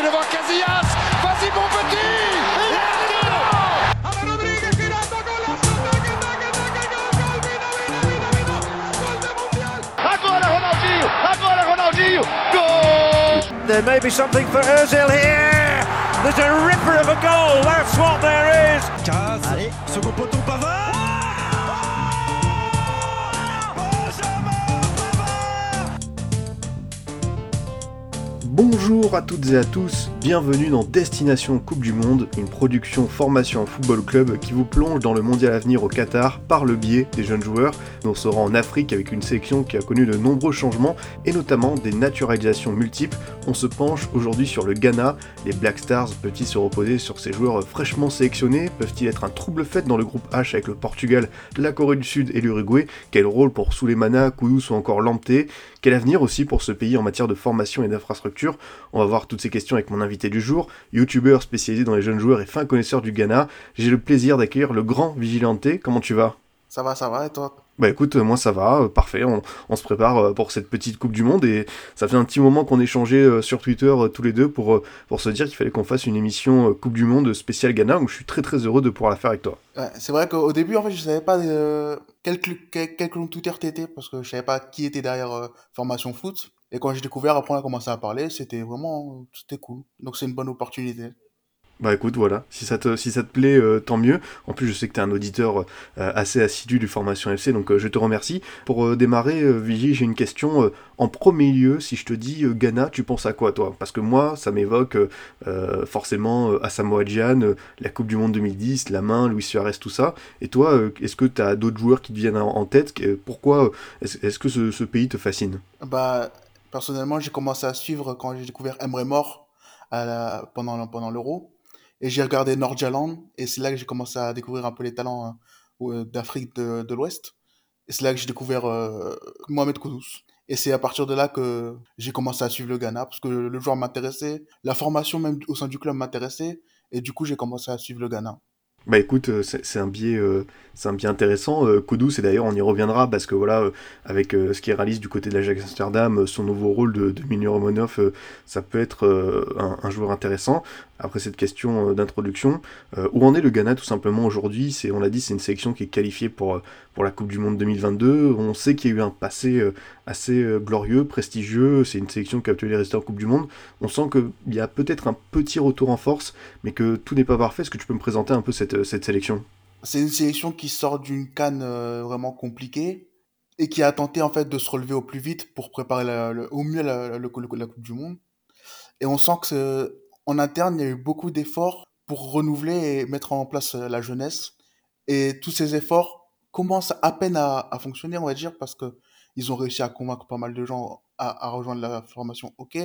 c'est devant Casillas. Vas-y mon petit Agora Ronaldinho! Agora There may be something for Ozil here. There's a ripper of a goal. That's what there is. Caz, second poteau Pavard Bonjour à toutes et à tous, bienvenue dans Destination Coupe du Monde, une production formation football club qui vous plonge dans le mondial à venir au Qatar par le biais des jeunes joueurs. On sera en Afrique avec une sélection qui a connu de nombreux changements et notamment des naturalisations multiples. On se penche aujourd'hui sur le Ghana. Les Black Stars peuvent-ils se reposer sur ces joueurs fraîchement sélectionnés? Peuvent-ils être un trouble fait dans le groupe H avec le Portugal, la Corée du Sud et l'Uruguay? Quel rôle pour Souleymana, Kouyous ou encore Lamptey Quel avenir aussi pour ce pays en matière de formation et d'infrastructure? On va voir toutes ces questions avec mon invité du jour, youtubeur spécialisé dans les jeunes joueurs et fin connaisseur du Ghana. J'ai le plaisir d'accueillir le grand Vigilante. Comment tu vas? Ça va, ça va, et toi? Bah écoute, moi ça va, euh, parfait, on, se prépare euh, pour cette petite Coupe du Monde et ça fait un petit moment qu'on échangeait euh, sur Twitter euh, tous les deux pour, euh, pour se dire qu'il fallait qu'on fasse une émission euh, Coupe du Monde spéciale Ghana, donc je suis très très heureux de pouvoir la faire avec toi. C'est vrai qu'au début, en fait, je savais pas euh, quel, quel, compte Twitter t'étais, parce que je savais pas qui était derrière euh, Formation Foot. Et quand j'ai découvert, après on a commencé à parler, c'était vraiment, c'était cool. Donc c'est une bonne opportunité. Bah écoute, voilà, si ça te, si ça te plaît, euh, tant mieux. En plus, je sais que tu es un auditeur euh, assez assidu du Formation FC, donc euh, je te remercie. Pour euh, démarrer, euh, Vigie, j'ai une question. euh, en premier lieu, si je te dis Ghana, tu penses à quoi, toi? Parce que moi, ça m'évoque forcément Asamoah Gyan, la Coupe du Monde 2010, la main, Luis Suarez, tout ça. Et toi, est-ce que tu as d'autres joueurs qui te viennent en, tête? Pourquoi est-ce que ce, ce pays te fascine? Bah, personnellement, j'ai commencé à suivre quand j'ai découvert Emre Mor pendant, pendant l'Euro. Et j'ai regardé Nordjylland, et c'est là que j'ai commencé à découvrir un peu les talents euh, d'Afrique de, l'Ouest. Et c'est là que j'ai découvert euh, Mohamed Kudus. Et c'est à partir de là que j'ai commencé à suivre le Ghana, parce que le joueur m'intéressait, la formation même au sein du club m'intéressait, et du coup j'ai commencé à suivre le Ghana. Bah écoute, euh, c'est un biais, euh, c'est un biais intéressant. Euh, Kudus, et d'ailleurs on y reviendra parce que voilà, avec ce qu'il réalise du côté de l'Ajax Amsterdam, son nouveau rôle de, de Minu Romanov, ça peut être un, un joueur intéressant. Après cette question d'introduction, où en est le Ghana tout simplement aujourd'hui? C'est, on l'a dit, c'est une sélection qui est qualifiée pour pour la Coupe du Monde 2022. On sait qu'il y a eu un passé assez euh, glorieux, prestigieux. C'est une sélection qui a obtenu les résultats en Coupe du Monde. On sent qu'il y a peut-être un petit retour en force, mais que tout n'est pas parfait. Est-ce que tu peux me présenter un peu cette, euh, sélection? C'est une sélection qui sort d'une canne euh, vraiment compliquée et qui a tenté en fait de se relever au plus vite pour préparer au mieux la, la- Coupe du Monde. Et on sent que en interne, il y a eu beaucoup d'efforts pour renouveler et mettre en place la jeunesse. Et tous ces efforts commencent à peine à, fonctionner, on va dire, parce que ils ont réussi à convaincre pas mal de gens à, rejoindre la formation, ok,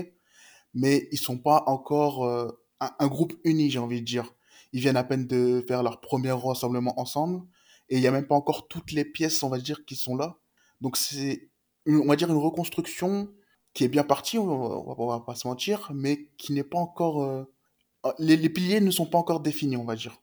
mais ils sont pas encore euh, un, groupe uni, j'ai envie de dire. Ils viennent à peine de faire leur premier rassemblement ensemble et il n'y a même pas encore toutes les pièces, on va dire, qui sont là. Donc c'est, on va dire, une reconstruction qui est bien partie, on va, pas se mentir, mais qui n'est pas encore... euh, les piliers ne sont pas encore définis, on va dire.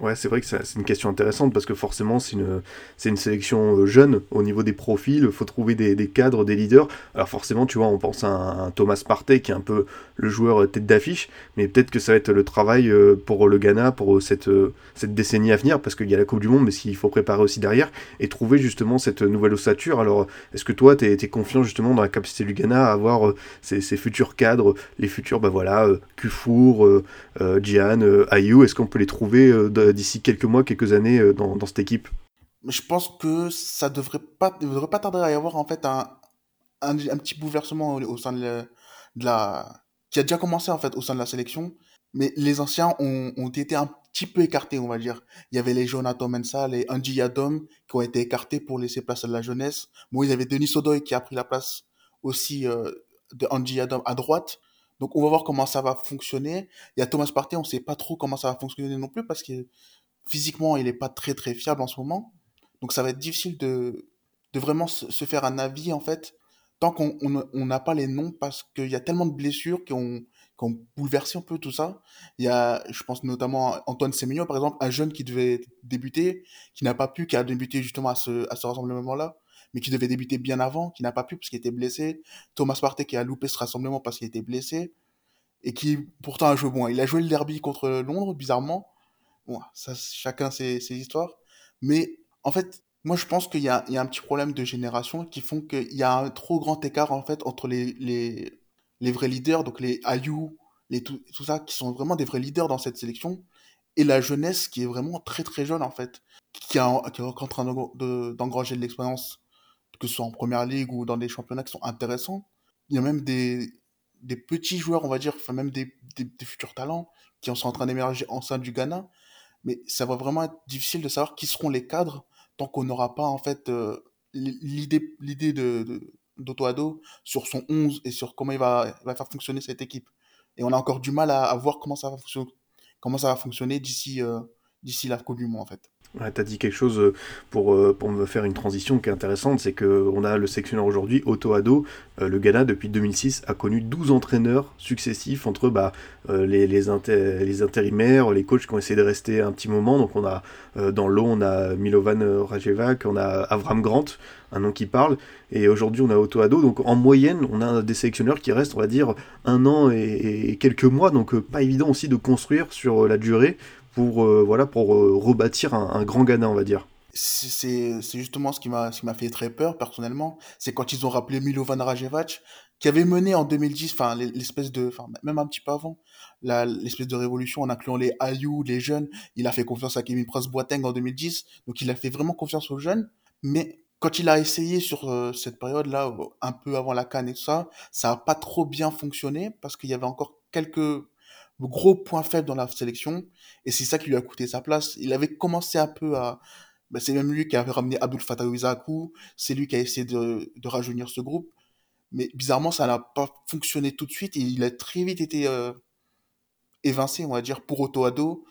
Ouais, c'est vrai que c'est une question intéressante parce que forcément, c'est une, une sélection euh, jeune au niveau des profils. Il faut trouver des, cadres, des leaders. Alors, forcément, tu vois, on pense à un, Thomas Partey qui est un peu le joueur euh, tête d'affiche, mais peut-être que ça va être le travail euh, pour le Ghana pour cette, cette décennie à venir parce qu'il y a la Coupe du Monde, mais qu'il faut préparer aussi derrière et trouver justement cette nouvelle ossature. Alors, est-ce que toi, tu es, confiant justement dans la capacité du Ghana à avoir ces, futurs cadres, les futurs, bah voilà, Kufour, euh, Ayew, est-ce qu'on peut les trouver d'ici quelques mois, quelques années euh, dans, cette équipe je pense que ça devrait pas, devrait pas tarder à y avoir en fait un, un, petit bouleversement au, sein de la, qui a déjà commencé en fait au sein de la sélection. Mais les anciens ont, été un petit peu écartés, on va dire. Il y avait les Jonathan Mensah, les Andy Yadom qui ont été écartés pour laisser place à la jeunesse. Bon, il y avait Denis Odoy qui a pris la place aussi euh, de Andy Yadom à droite. Donc on va voir comment ça va fonctionner. Il y a Thomas Partey, on sait pas trop comment ça va fonctionner non plus parce que physiquement, il est pas très très fiable en ce moment. Donc ça va être difficile de, de vraiment se, faire un avis en fait tant qu'on on on n'a pas les noms parce qu'il y a tellement de blessures qui ont, qui ont bouleversé un peu tout ça. Il y a, je pense notamment à Antoine Semenyo par exemple, un jeune qui devait débuter, qui n'a pas pu, qui a débuté justement à ce, à ce rassemblement-là, mais qui devait débuter bien avant, qui n'a pas pu parce qu'il était blessé. Thomas Partey qui a loupé ce rassemblement parce qu'il était blessé. et qui pourtant a joué bon. Il a joué le derby contre Londres, bizarrement. Bon, chacun ses, ses histoires. Mais en fait, moi, je pense qu'il y a, a un petit problème de génération qui font qu'il y a un trop grand écart en fait entre les, les, vrais leaders, donc les Ayou, les tout, ça, qui sont vraiment des vrais leaders dans cette sélection, et la jeunesse qui est vraiment très très jeune en fait, qui, est qui est en train d'engranger de l'expérience, que ce soit en première ligue ou dans des championnats qui sont intéressants. Il y a même des, des petits joueurs, on va dire, enfin même des, des, futurs talents qui sont en train d'émerger en sein du Ghana. Mais ça va vraiment être difficile de savoir qui seront les cadres tant qu'on n'aura pas en fait euh, l'idée l'idée de, d'Otto Ado sur son 11 et sur comment il va, va faire fonctionner cette équipe. Et on a encore du mal à, voir comment ça va fonctionner, comment ça va fonctionner d'ici euh, la Coupe du Monde en fait. Tu as dit quelque chose euh, pour, euh, pour me faire une transition qui est intéressante, c'est qu'on a le sectionneur aujourd'hui, Otto Ado, euh, le Ghana depuis 2006 a connu 12 entraîneurs successifs entre bah, les, les, les, intérimaires, les coachs qui ont essayé de rester un petit moment, donc on a dans l'eau on a Milovan Rajevac, on a Avram Grant, un nom qui parle, et aujourd'hui on a Otto Ado, donc en moyenne on a des sélectionneurs qui restent on va dire un an et quelques mois, donc pas évident aussi de construire sur la durée pour, euh, voilà, pour euh, rebâtir un, grand Ghana, on va dire. C'est justement ce qui m'a fait très peur, personnellement. C'est quand ils ont rappelé Milovan Rajevac, qui avait mené en 2010, enfin, l'espèce de, enfin, même un petit peu avant, l'espèce de révolution en incluant les Ayou, les jeunes. Il a fait confiance à Kevin Prince Boateng en 2010. Donc, il a fait vraiment confiance aux jeunes. Mais quand il a essayé sur euh, cette période-là, un peu avant la canne et tout ça, ça n'a pas trop bien fonctionné parce qu'il y avait encore quelques gros point faible dans la sélection, et c'est ça qui lui a coûté sa place. Il avait commencé un peu à... Ben, c'est même lui qui avait ramené Abdul Fattah Izakou, c'est lui qui a essayé de, de rajeunir ce groupe, mais bizarrement, ça n'a pas fonctionné tout de suite, et il a très vite été euh, évincé, on va dire, pour Otto Ado,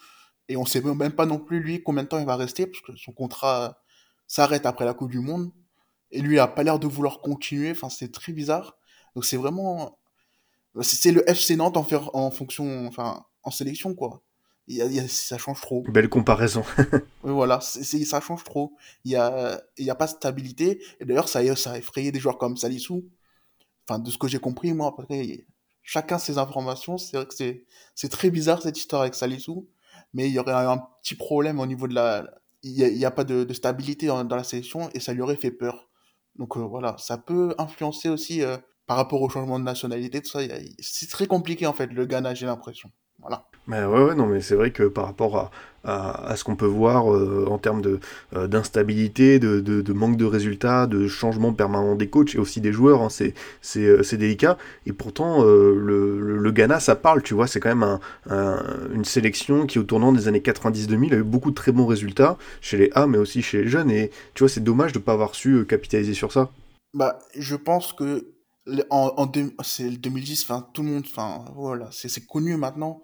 et on sait même pas non plus, lui, combien de temps il va rester, parce que son contrat s'arrête après la Coupe du Monde, et lui a pas l'air de vouloir continuer, enfin, c'est très bizarre. Donc c'est vraiment c'est le FC Nantes en, faire, en fonction, enfin, en sélection, quoi. Y a, il y a, ça change trop. Belle comparaison. voilà, c'est, ça change trop. Il y a, y a pas de stabilité. Et d'ailleurs, ça, ça a effrayé des joueurs comme Salissou. Enfin, de ce que j'ai compris, moi, après, chacun ses informations. C'est vrai que c'est, c'est très bizarre cette histoire avec Salissou. Mais il y aurait un petit problème au niveau de la. Il n'y a, il y a, pas de, de stabilité dans, dans, la sélection et ça lui aurait fait peur. Donc euh, voilà, ça peut influencer aussi euh, par rapport au changement de nationalité, tout ça, c'est très compliqué en fait, le Ghana, j'ai l'impression. Voilà. Mais ouais, ouais, non, mais c'est vrai que par rapport à, à, à ce qu'on peut voir euh, en termes de, euh, d'instabilité, de, de, de, manque de résultats, de changement permanent des coachs et aussi des joueurs, hein, c'est, c'est, euh, c'est délicat. Et pourtant, euh, le, le, Ghana, ça parle, tu vois, c'est quand même un, un, une sélection qui, au tournant des années 90-2000, a eu beaucoup de très bons résultats chez les A, mais aussi chez les jeunes. Et tu vois, c'est dommage de ne pas avoir su capitaliser sur ça. Bah, je pense que en, en c'est le 2010, enfin tout le monde, enfin voilà, c'est connu maintenant.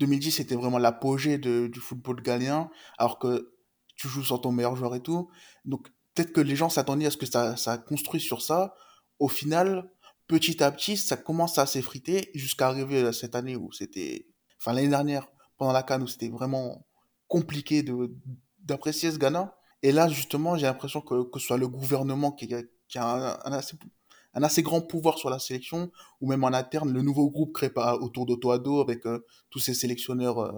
2010 c'était vraiment l'apogée du football ghanéen, alors que tu joues sans ton meilleur joueur et tout. Donc peut-être que les gens s'attendaient à ce que ça, ça construise sur ça. Au final, petit à petit, ça commence à s'effriter jusqu'à arriver à cette année où c'était, enfin l'année dernière pendant la canne où c'était vraiment compliqué d'apprécier ce Ghana. Et là justement, j'ai l'impression que que ce soit le gouvernement qui, qui a un assez un assez grand pouvoir sur la sélection, ou même en interne, le nouveau groupe créé par, autour d'Otoado avec euh, tous ces sélectionneurs euh,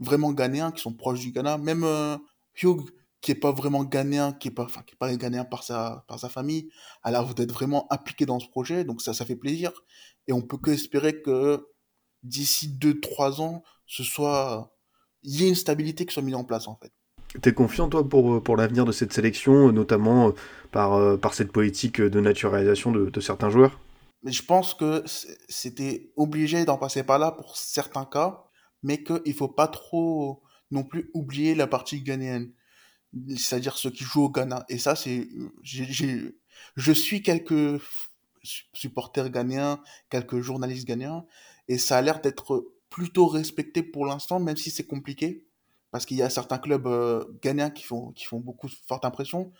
vraiment ghanéens qui sont proches du Ghana. Même euh, Hugh, qui est pas vraiment ghanéen, qui est pas, qui pas ghanéen par sa, par sa famille, a l'air d'être vraiment impliqué dans ce projet, donc ça, ça fait plaisir. Et on peut que espérer que d'ici 2-3 ans, ce soit, il y ait une stabilité qui soit mise en place, en fait. T'es confiant, toi, pour, pour l'avenir de cette sélection, notamment par, euh, par cette politique de naturalisation de, certains joueurs? Je pense que c'était obligé d'en passer par là pour certains cas, mais qu'il ne faut pas trop non plus oublier la partie ghanéenne, c'est-à-dire ceux qui jouent au Ghana. Et ça, c'est. Je suis quelques supporters ghanéens, quelques journalistes ghanéens, et ça a l'air d'être plutôt respecté pour l'instant, même si c'est compliqué parce qu'il y a certains clubs euh, ghanéens qui font, qui font beaucoup forte impression,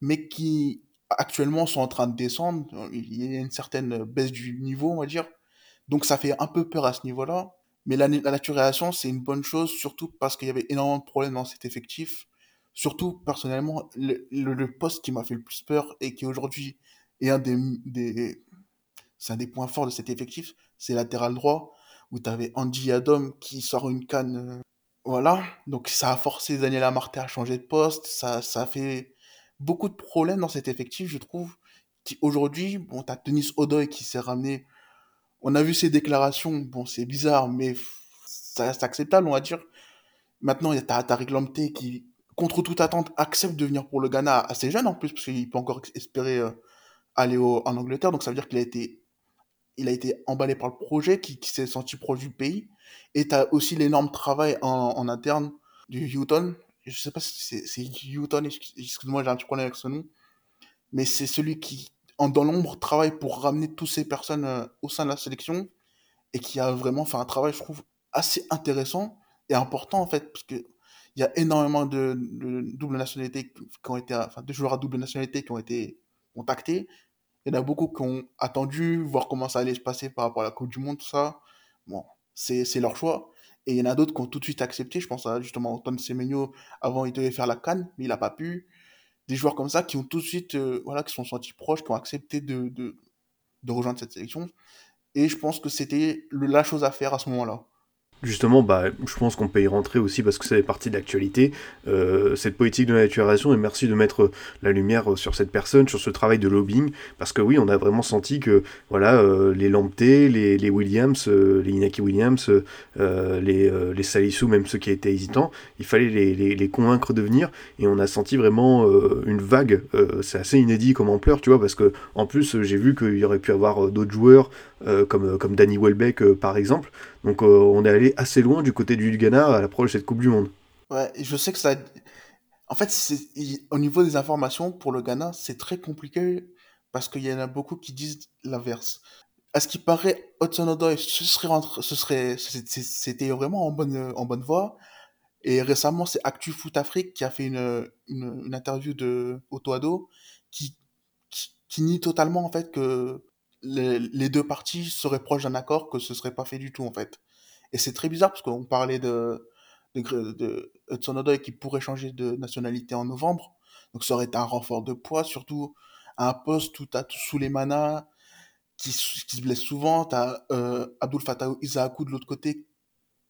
mais qui actuellement sont en train de descendre. Il y a une certaine baisse du niveau, on va dire. Donc ça fait un peu peur à ce niveau-là. Mais la, la naturalisation, c'est une bonne chose, surtout parce qu'il y avait énormément de problèmes dans cet effectif. Surtout, personnellement, le, le, poste qui m'a fait le plus peur et qui aujourd'hui est un des, des c'est un des points forts de cet effectif, c'est latéral droit. où tu avais Andy Adom qui sort une canne. Voilà, donc ça a forcé Daniel Amarté à changer de poste, ça, ça a fait beaucoup de problèmes dans cet effectif, je trouve. Aujourd'hui, bon, tu as Denis Odoy qui s'est ramené. On a vu ses déclarations, bon, c'est bizarre, mais ça reste acceptable, on va dire. Maintenant, il y a Tariq Lamptey qui, contre toute attente, accepte de venir pour le Ghana assez jeune en plus, parce qu'il peut encore espérer euh, aller en Angleterre. Donc ça veut dire qu'il a été, il a été emballé par le projet, qui, s'est senti proche du pays. Et tu as aussi l'énorme travail en, interne du Houghton. Je sais pas si c'est Houghton, excuse-moi, j'ai un petit problème avec ce nom. Mais c'est celui qui, dans l'ombre, travaille pour ramener toutes ces personnes euh, au sein de la sélection et qui a vraiment fait un travail, je trouve, assez intéressant et important en fait, parce que il y a énormément de, nationalité qui ont été, enfin, de joueurs à double nationalité qui ont été contactés. Il y en a beaucoup qui ont attendu, voir comment ça allait se passer par rapport à la Coupe du Monde, tout ça. Bon, c'est leur choix. Et il y en a d'autres qui ont tout de suite accepté. Je pense à justement Antoine Semenyo. Avant, il devait faire la canne, mais il n'a pas pu. Des joueurs comme ça qui ont tout de suite, euh, voilà, qui sont sentis proches, qui ont accepté de, de, de rejoindre cette sélection. Et je pense que c'était la chose à faire à ce moment-là. Justement, bah, je pense qu'on peut y rentrer aussi parce que ça fait partie de l'actualité, euh, cette politique de la naturalisation, et merci de mettre la lumière sur cette personne, sur ce travail de lobbying, parce que oui, on a vraiment senti que voilà, euh, les Lamptey, les, Williams, euh, les Inaki Williams, les, les Salissou, même ceux qui étaient hésitants, il fallait les, les, les convaincre de venir, et on a senti vraiment une vague, c'est assez inédit comme ampleur, tu vois, parce que en plus, j'ai vu qu'il y aurait pu avoir d'autres joueurs, comme, comme Danny Welbeck par exemple, donc on est allé assez loin du côté du Ghana à l'approche de cette Coupe du Monde. Ouais, je sais que ça. En fait, au niveau des informations pour le Ghana, c'est très compliqué parce qu'il y en a beaucoup qui disent l'inverse. À ce qui paraît, Hudson Odoi, ce serait, ce serait, c'était vraiment en bonne, en bonne voie. Et récemment, c'est Actu Foot Afrique qui a fait une, une, interview de Otto Ado qui, qui, nie totalement en fait que les, les deux parties seraient proches d'un accord, que ce serait pas fait du tout en fait. Et c'est très bizarre parce qu'on parlait de, de, de qui pourrait changer de nationalité en novembre. Donc ça aurait été un renfort de poids, surtout à un poste où tu as Souleymana qui, se blesse souvent, tu as euh, Abdul Fattah Isaakou de l'autre côté,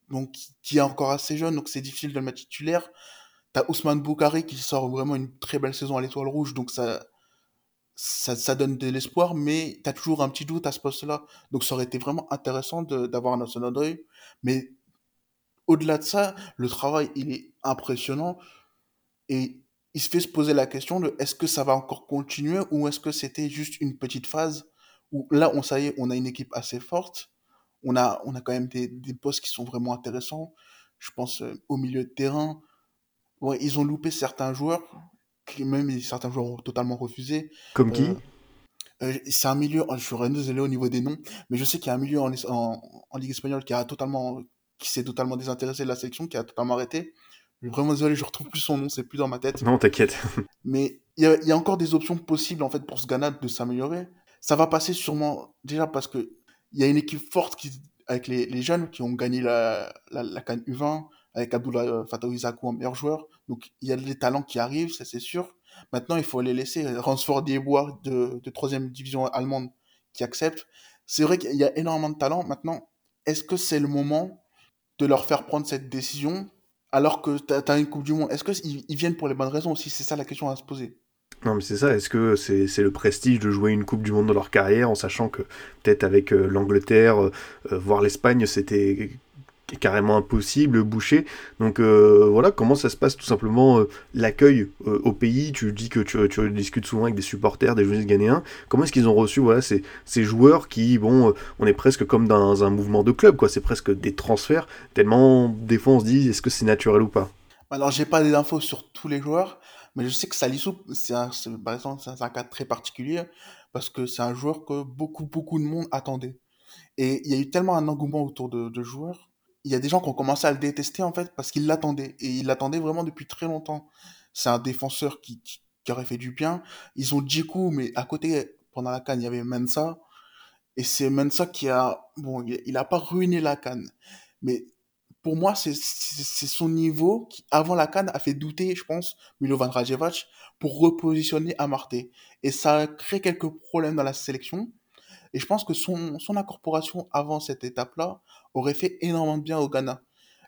donc qui est encore assez jeune, donc c'est difficile de le mettre titulaire. Tu as Ousmane Boukari qui sort vraiment une très belle saison à l'étoile rouge, donc ça, ça, ça, donne de l'espoir, mais tu as toujours un petit doute à ce poste-là. Donc ça aurait été vraiment intéressant d'avoir un Hudson Odoi mais au-delà de ça, le travail, il est impressionnant. Et il se fait se poser la question de est-ce que ça va encore continuer ou est-ce que c'était juste une petite phase où là, on, est, on a une équipe assez forte. On a, on a quand même des, des postes qui sont vraiment intéressants. Je pense euh, au milieu de terrain. Ouais, ils ont loupé certains joueurs, même certains joueurs ont totalement refusé. Comme qui? Euh, euh, c'est un milieu, je suis désolé au niveau des noms, mais je sais qu'il y a un milieu en, en, Ligue espagnole qui a totalement, qui s'est totalement désintéressé de la sélection, qui a totalement arrêté. Je suis vraiment désolé, je retrouve plus son nom, c'est plus dans ma tête. Non, t'inquiète. mais il y a, y a, encore des options possibles en fait pour ce Ghana de s'améliorer. Ça va passer sûrement déjà parce que il y a une équipe forte qui, avec les, les jeunes qui ont gagné la, la, la Cannes U20, avec Abdullah euh, Fatou en meilleur joueur. Donc il y a des talents qui arrivent, ça c'est sûr. Maintenant, il faut les laisser. Ransford des Bois de, de troisième division allemande qui accepte. C'est vrai qu'il y a énormément de talent. Maintenant, est-ce que c'est le moment de leur faire prendre cette décision alors que tu as, une Coupe du Monde? Est-ce qu'ils ils viennent pour les bonnes raisons aussi? C'est ça la question à se poser. Non, mais c'est ça. Est-ce que c'est le prestige de jouer une Coupe du Monde dans leur carrière en sachant que peut-être avec euh, l'Angleterre, euh, euh, voire l'Espagne, c'était carrément impossible, bouché. Donc euh, voilà comment ça se passe tout simplement euh, l'accueil euh, au pays? Tu dis que tu, discutes souvent avec des supporters, des joueurs ghanéens. Comment est-ce qu'ils ont reçu voilà, ces, ces, joueurs qui, bon, on est presque comme dans un mouvement de club, quoi. C'est presque des transferts, tellement des fois on se dit est-ce que c'est naturel ou pas? Alors j'ai pas des infos sur tous les joueurs, mais je sais que Salissou, par exemple, c'est un cas très particulier parce que c'est un joueur que beaucoup, beaucoup de monde attendait. Et il y a eu tellement un engouement autour de, de joueurs il y a des gens qui ont commencé à le détester en fait parce qu'ils l'attendaient et ils l'attendaient vraiment depuis très longtemps. C'est un défenseur qui, qui, aurait fait du bien. Ils ont Djikou, mais à côté, pendant la canne, il y avait Mensa. Et c'est Mensa qui a, bon, il a pas ruiné la canne. Mais pour moi, c'est son niveau qui, avant la canne, a fait douter, je pense, Milovan Rajevac pour repositionner Amarté. Et ça a créé quelques problèmes dans la sélection. Et je pense que son, son incorporation avant cette étape-là aurait fait énormément de bien au Ghana.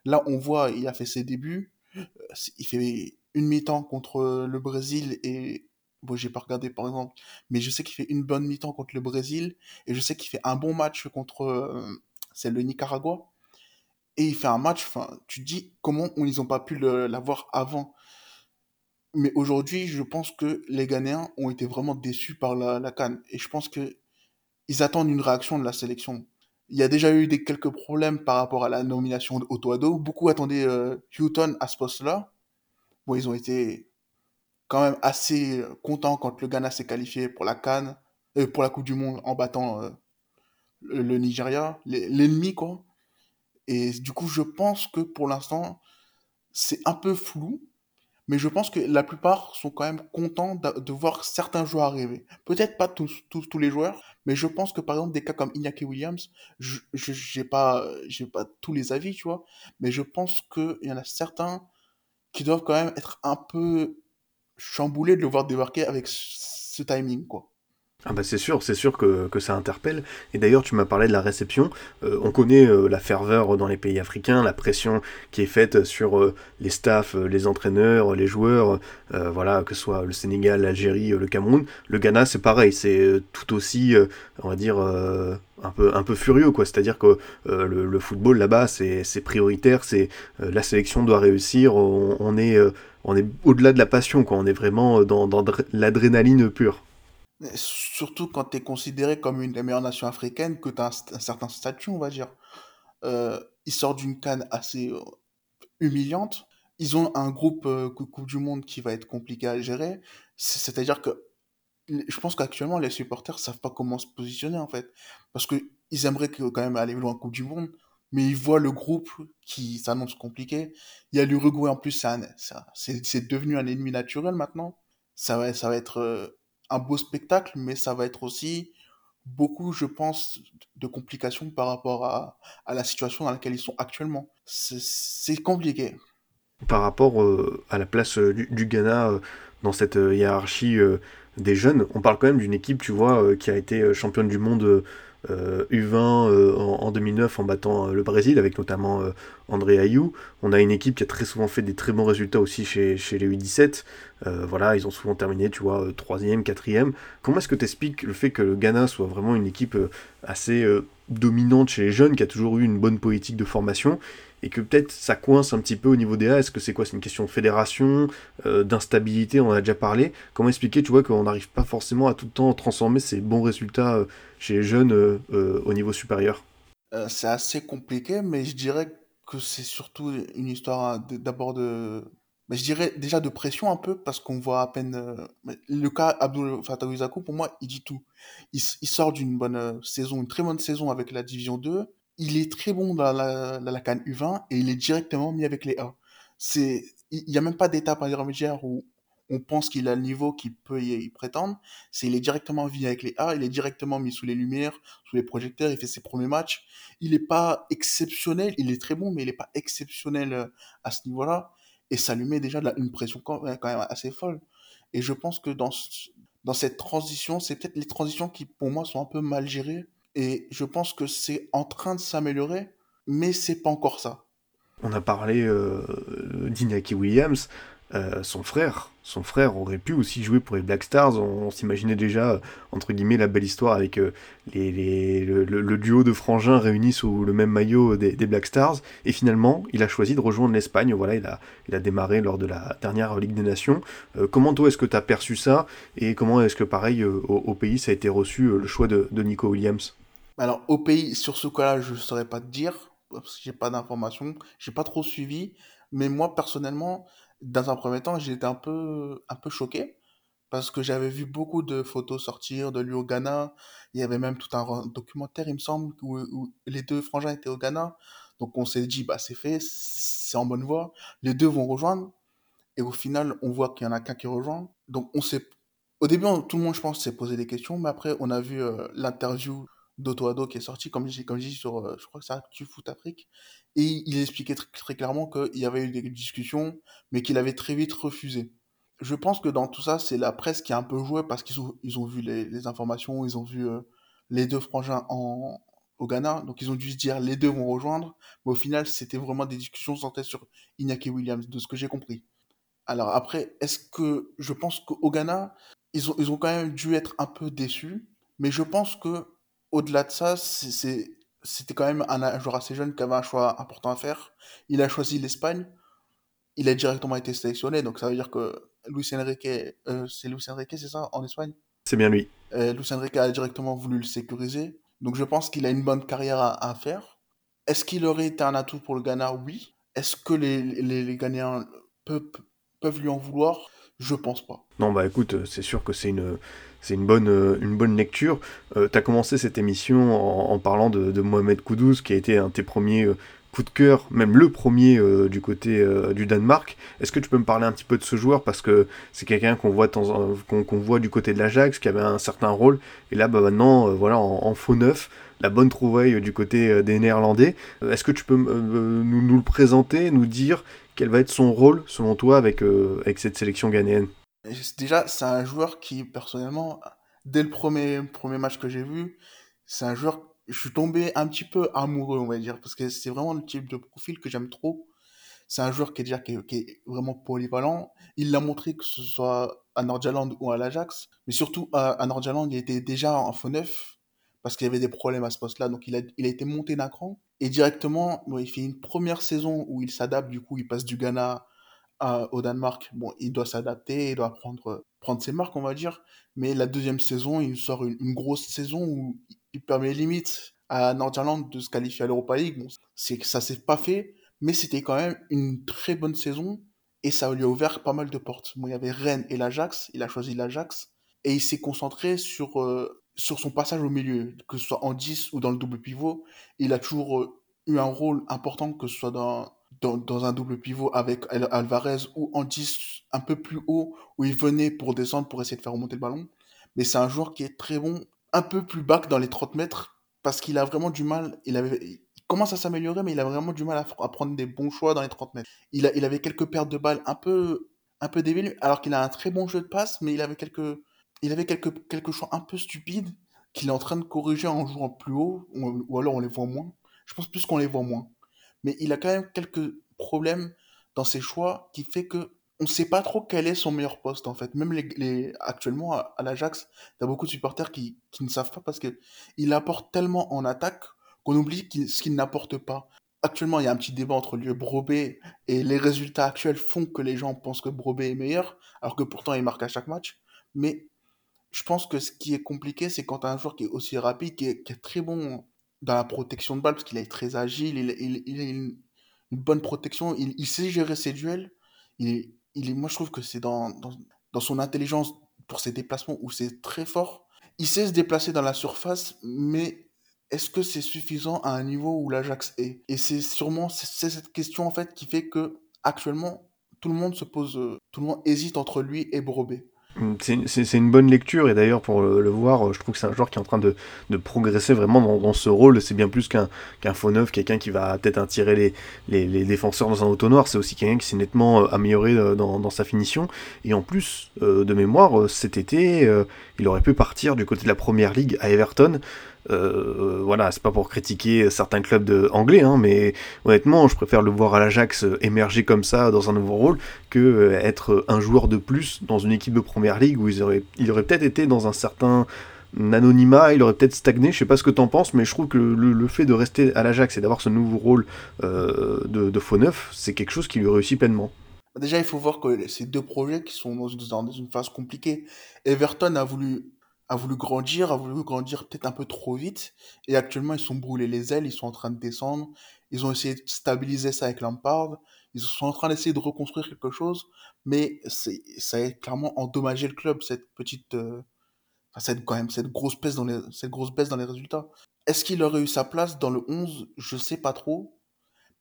Là, on voit, il a fait ses débuts. Euh, il fait une mi-temps contre le Brésil et bon, j'ai pas regardé par exemple, mais je sais qu'il fait une bonne mi-temps contre le Brésil et je sais qu'il fait un bon match contre euh, c'est le Nicaragua et il fait un match. Enfin, tu te dis comment on, ils ont pas pu l'avoir avant. Mais aujourd'hui, je pense que les Ghanéens ont été vraiment déçus par la, la Cannes et je pense que ils attendent une réaction de la sélection. Il y a déjà eu des quelques problèmes par rapport à la nomination d'Otoado. Beaucoup attendaient euh, Houghton à ce poste-là. Bon, ils ont été quand même assez euh, contents quand le Ghana s'est qualifié pour la Cannes, euh, pour la Coupe du Monde en battant le, Nigeria, l'ennemi quoi. Et du coup, je pense que pour l'instant, c'est un peu flou mais je pense que la plupart sont quand même contents de, voir certains joueurs arriver. Peut-être pas tous, tous, les joueurs, mais je pense que par exemple des cas comme Iñaki Williams, je j'ai pas j'ai pas tous les avis, tu vois, mais je pense qu'il y en a certains qui doivent quand même être un peu chamboulés de le voir débarquer avec ce timing, quoi. Ah bah c'est sûr, c'est sûr que, ça interpelle. Et d'ailleurs, tu m'as parlé de la réception. Euh, on connaît euh, la ferveur dans les pays africains, la pression qui est faite sur euh, les staffs, les entraîneurs, les joueurs, voilà, que ce soit le Sénégal, l'Algérie, le Cameroun. Le Ghana, c'est pareil, c'est tout aussi, on va dire, un peu, furieux, quoi. C'est-à-dire que le, football là-bas, c'est prioritaire, c'est la sélection doit réussir. On, est, au-delà de la passion, quoi. On est vraiment dans l'adrénaline pure. Surtout quand tu es considéré comme une des meilleures nations africaines, que tu as un, certain statut, on va dire. Euh, ils sortent d'une canne assez euh, humiliante. Ils ont un groupe euh, Coupe du Monde qui va être compliqué à gérer. C'est-à-dire que je pense qu'actuellement, les supporters savent pas comment se positionner, en fait. Parce qu'ils aimeraient quand même aller loin en Coupe du Monde, mais ils voient le groupe qui s'annonce compliqué. Il y a l'Uruguay en plus, c'est devenu un ennemi naturel maintenant. Ça va, ça va être un beau spectacle, mais ça va être aussi beaucoup, je pense, de complications par rapport à, à la situation dans laquelle ils sont actuellement. C'est compliqué. Par rapport euh, à la place euh, du, Ghana euh, dans cette hiérarchie des jeunes, on parle quand même d'une équipe, tu vois, qui a été championne du monde U20 euh, euh, en, 2009 en battant euh, le Brésil avec notamment André Ayou. On a une équipe qui a très souvent fait des très bons résultats aussi chez, les U17. voilà, ils ont souvent terminé, tu vois, troisième, quatrième. Comment est-ce que tu expliques le fait que le Ghana soit vraiment une équipe assez dominante chez les jeunes, qui a toujours eu une bonne politique de formation? Et que peut-être ça coince un petit peu au niveau des A. Est-ce que c'est quoi? C'est une question de fédération, euh, d'instabilité, on en a déjà parlé. Comment expliquer, tu vois, qu'on n'arrive pas forcément à tout le temps transformer ces bons résultats euh, chez les jeunes euh, au niveau supérieur? C'est assez compliqué, mais je dirais que c'est surtout une histoire d'abord de... Mais je dirais déjà de pression un peu, parce qu'on voit à peine... Le cas Abdul Fattah pour moi, il dit tout. Il, il sort d'une bonne saison, une très bonne saison avec la Division 2 il est très bon dans la, canne U20 et il est directement mis avec les A. C'est, il n'y a même pas d'étape intermédiaire où on pense qu'il a le niveau qu'il peut y, prétendre. C'est, il est directement mis avec les A, il est directement mis sous les lumières, sous les projecteurs, il fait ses premiers matchs. Il n'est pas exceptionnel, il est très bon, mais il n'est pas exceptionnel euh, à ce niveau-là. Et ça lui met déjà une pression quand même, assez folle. Et je pense que dans, dans cette transition, c'est peut-être les transitions qui, pour moi, sont un peu mal gérées et je pense que c'est en train de s'améliorer, mais c'est pas encore ça. On a parlé euh, Williams, euh, son frère, son frère aurait pu aussi jouer pour les Black Stars. On, s'imaginait déjà, entre guillemets, la belle histoire avec euh, les, le, duo de frangins réunis sous le même maillot des, Black Stars. Et finalement, il a choisi de rejoindre l'Espagne. Voilà, il a, il a démarré lors de la dernière Ligue des Nations. Euh, comment toi est-ce que tu as perçu ça? Et comment est-ce que, pareil, au, pays, ça a été reçu le choix de, de Nico Williams? Alors, au pays, sur ce cas-là, je ne saurais pas te dire, parce que j'ai pas d'informations, j'ai pas trop suivi. Mais moi, personnellement, dans un premier temps, j'étais un peu, un peu choqué parce que j'avais vu beaucoup de photos sortir de lui au Ghana. Il y avait même tout un documentaire, il me semble, où, les deux frangins étaient au Ghana. Donc on s'est dit, bah c'est fait, c'est en bonne voie. Les deux vont rejoindre. Et au final, on voit qu'il y en a qu'un qui rejoint. Donc on s'est... Au début, tout le monde, je pense, s'est posé des questions. Mais après, on a vu euh, l'interview d'Otoado qui est sorti, comme je, comme dis, sur, euh, je crois que c'est Actu Foot Afrique. Et il expliquait très, très clairement qu'il y avait eu des discussions, mais qu'il avait très vite refusé. Je pense que dans tout ça, c'est la presse qui a un peu joué parce qu'ils ont, ils ont vu les, les, informations, ils ont vu euh, les deux frangins en, au Ghana. Donc ils ont dû se dire les deux vont rejoindre. Mais au final, c'était vraiment des discussions centrées sur Iñaki Williams, de ce que j'ai compris. Alors après, est-ce que je pense qu'au Ghana, ils ont, ils ont quand même dû être un peu déçus. Mais je pense que au-delà de ça, c'était quand même un joueur assez jeune qui avait un choix important à faire. Il a choisi l'Espagne. Il a directement été sélectionné. Donc ça veut dire que Luis Enrique, euh, c'est Luis Enrique, c'est ça, en Espagne? C'est bien lui. Euh, Luis Enrique a directement voulu le sécuriser. Donc je pense qu'il a une bonne carrière à, faire. Est-ce qu'il aurait été un atout pour le Ghana? Oui. Est-ce que les, les, les Ghanéens peuvent, peuvent lui en vouloir? Je pense pas. Non, bah écoute, euh, c'est sûr que c'est une, c'est une bonne, euh, lecture. Euh, tu as commencé cette émission en, parlant de, Mohamed Koudouz, qui a été un de tes premiers coup de cœur, même le premier euh, du côté euh, du Danemark. Est-ce que tu peux me parler un petit peu de ce joueur? Parce que c'est quelqu'un qu'on voit qu'on voit du côté de l'Ajax qui avait un certain rôle et là bah, maintenant euh, voilà en, faux neuf la bonne trouvaille du côté des Néerlandais. Est-ce que tu peux nous, le présenter, nous dire quel va être son rôle selon toi avec avec cette sélection ghanéenne? Déjà c'est un joueur qui personnellement dès le premier premier match que j'ai vu c'est un joueur je suis tombé un petit peu amoureux, on va dire, parce que c'est vraiment le type de profil que j'aime trop. C'est un joueur qui est déjà qui est, vraiment polyvalent. Il l'a montré que ce soit à Nordjylland ou à l'Ajax, mais surtout à, à Nordjylland, il était déjà en faux neuf parce qu'il y avait des problèmes à ce poste-là. Donc il a, été monté d'un cran et directement, il fait une première saison où il s'adapte. Du coup, il passe du Ghana au Danemark. Bon, il doit s'adapter, il doit prendre prendre ses marques, on va dire. Mais la deuxième saison, il sort une, grosse saison où il permet limite à Nordjylland de se qualifier à l'Europa League. Bon, c'est que ça s'est pas fait, mais c'était quand même une très bonne saison et ça lui a ouvert pas mal de portes. Bon, il y avait Rennes et l'Ajax, il a choisi l'Ajax et il s'est concentré sur euh, sur son passage au milieu, que ce soit en 10 ou dans le double pivot, il a toujours euh, eu un rôle important que ce soit dans dans, dans un double pivot avec Alvarez ou en 10 un peu plus haut où il venait pour descendre pour essayer de faire remonter le ballon. Mais c'est un joueur qui est très bon un peu plus bas que dans les 30 mètres parce qu'il a vraiment du mal. Il, avait, commence à s'améliorer, mais il a vraiment du mal à, prendre des bons choix dans les 30 mètres. Il, a, il avait quelques pertes de balles un peu, un peu alors qu'il a un très bon jeu de passe, mais il avait quelques, il avait quelques, quelques choix un peu stupides qu'il est en train de corriger en jouant plus haut, ou, alors on les voit moins. Je pense plus qu'on les voit moins. Mais il a quand même quelques problèmes dans ses choix qui fait que on sait pas trop quel est son meilleur poste en fait. Même les, actuellement à, l'Ajax, t'as beaucoup de supporters qui, qui ne savent pas parce que il apporte tellement en attaque qu'on oublie ce qu'il n'apporte pas. Actuellement, il y a un petit débat entre lui et Brobé et les résultats actuels font que les gens pensent que Brobé est meilleur, alors que pourtant il marque à chaque match. Mais je pense que ce qui est compliqué, c'est quand as un joueur qui est aussi rapide, qui est, très bon dans la protection de balle, parce qu'il est très agile, il, il, a une, bonne protection, il, sait gérer ses duels, il moi, je trouve que c'est dans, son intelligence pour ses déplacements où c'est très fort. Il sait se déplacer dans la surface, mais est-ce que c'est suffisant à un niveau où l'Ajax est? Et c'est sûrement cette question en fait qui fait que actuellement tout le monde se pose, tout le monde hésite entre lui et Brobé. C'est une bonne lecture et d'ailleurs pour le, voir, je trouve que c'est un joueur qui est en train de, progresser vraiment dans, ce rôle. C'est bien plus qu'un faux neuf, quelqu'un qui va peut-être attirer les, les, les, défenseurs dans un auto noir. C'est aussi quelqu'un qui s'est nettement euh, amélioré euh, dans, dans, sa finition. Et en plus, euh, de mémoire, cet été, il aurait pu partir du côté de la première ligue à Everton. Euh, voilà, c'est pas pour critiquer certains clubs de, anglais, hein, mais honnêtement, je préfère le voir à l'Ajax émerger comme ça dans un nouveau rôle que euh, être un joueur de plus dans une équipe de première ligue où il aurait, il aurait peut-être été dans un certain anonymat, il aurait peut-être stagné, je sais pas ce que t'en penses, mais je trouve que le, fait de rester à l'Ajax et d'avoir ce nouveau rôle euh, de, faux neuf, c'est quelque chose qui lui réussit pleinement. Déjà, il faut voir que ces deux projets qui sont dans une phase compliquée, Everton a voulu a voulu grandir, a voulu grandir peut-être un peu trop vite. Et actuellement, ils sont brûlés les ailes, ils sont en train de descendre. Ils ont essayé de stabiliser ça avec Lampard. Ils sont en train d'essayer de reconstruire quelque chose. Mais ça a clairement endommagé le club, cette petite, euh, enfin, cette, quand même, cette grosse baisse dans les, cette grosse baisse dans les résultats. Est-ce qu'il aurait eu sa place dans le 11? Je sais pas trop.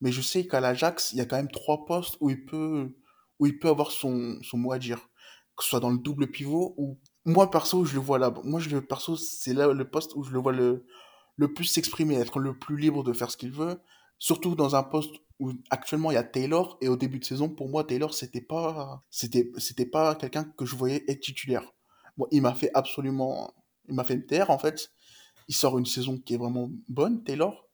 Mais je sais qu'à l'Ajax, il y a quand même trois postes où il peut, où il peut avoir son, son mot à dire. Que ce soit dans le double pivot ou moi, perso, je le vois là. Moi, je, perso, c'est là le poste où je le vois le, le plus s'exprimer, être le plus libre de faire ce qu'il veut. Surtout dans un poste où actuellement il y a Taylor et au début de saison, pour moi, Taylor, c'était pas, c'était, c'était pas quelqu'un que je voyais être titulaire. Moi, il m'a fait absolument, il m'a fait me taire en fait. il sort une saison qui est vraiment bonne, Taylor.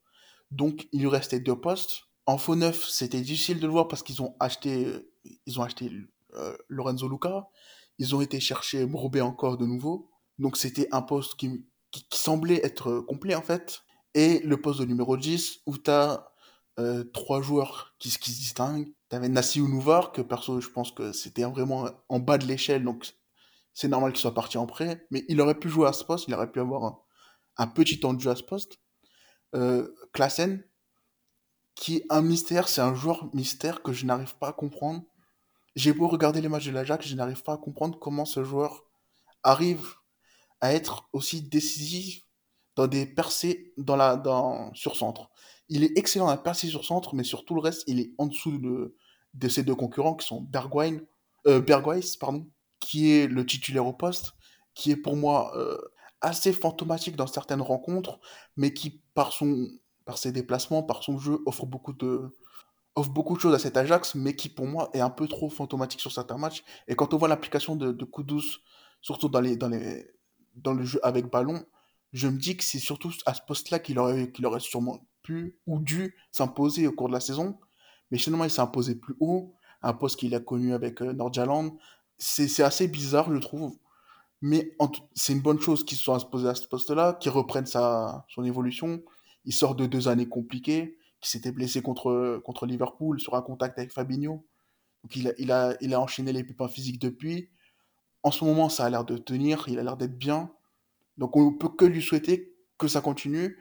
Donc, il lui restait deux postes. En faux neuf, c'était difficile de le voir parce qu'ils ont acheté, ils ont acheté euh, Lorenzo Luca. Ils ont été chercher Brobé encore de nouveau. Donc, c'était un poste qui, semblait être complet, en fait. Et le poste de numéro 10, où tu as euh, trois joueurs qui, se distinguent. Tu avais Nassi Nouvar, que perso, je pense que c'était vraiment en bas de l'échelle, donc c'est normal qu'il soit parti en prêt. Mais il aurait pu jouer à ce poste, il aurait pu avoir un, petit temps de jeu à ce poste. Euh, qui est un mystère, c'est un joueur mystère que je n'arrive pas à comprendre. J'ai beau regarder les matchs de l'Ajax, je n'arrive pas à comprendre comment ce joueur arrive à être aussi décisif dans des percées dans la, dans, sur centre. Il est excellent à percer sur centre, mais sur tout le reste, il est en dessous de, ses deux concurrents qui sont Bergwijn, euh, pardon, qui est le titulaire au poste, qui est pour moi euh, assez fantomatique dans certaines rencontres, mais qui, par, son, par ses déplacements, par son jeu, offre beaucoup de, offre beaucoup de choses à cet Ajax, mais qui pour moi est un peu trop fantomatique sur certains matchs. Et quand on voit l'application de, de Kudus, surtout dans, les, dans, les, dans le jeu avec ballon, je me dis que c'est surtout à ce poste-là qu'il aurait, sûrement pu ou dû s'imposer au cours de la saison. Mais finalement, il s'est imposé plus haut, un poste qu'il a connu avec euh, Nordjaland. C'est assez bizarre, je trouve. Mais c'est une bonne chose qu'il soit à ce poste-là, qu'il reprenne sa, son évolution. Il sort de deux années compliquées, qui s'était blessé contre, contre Liverpool sur un contact avec Fabinho. Donc il a, il a, il a enchaîné les pépins physiques depuis. En ce moment, ça a l'air de tenir, il a l'air d'être bien. Donc on ne peut que lui souhaiter que ça continue,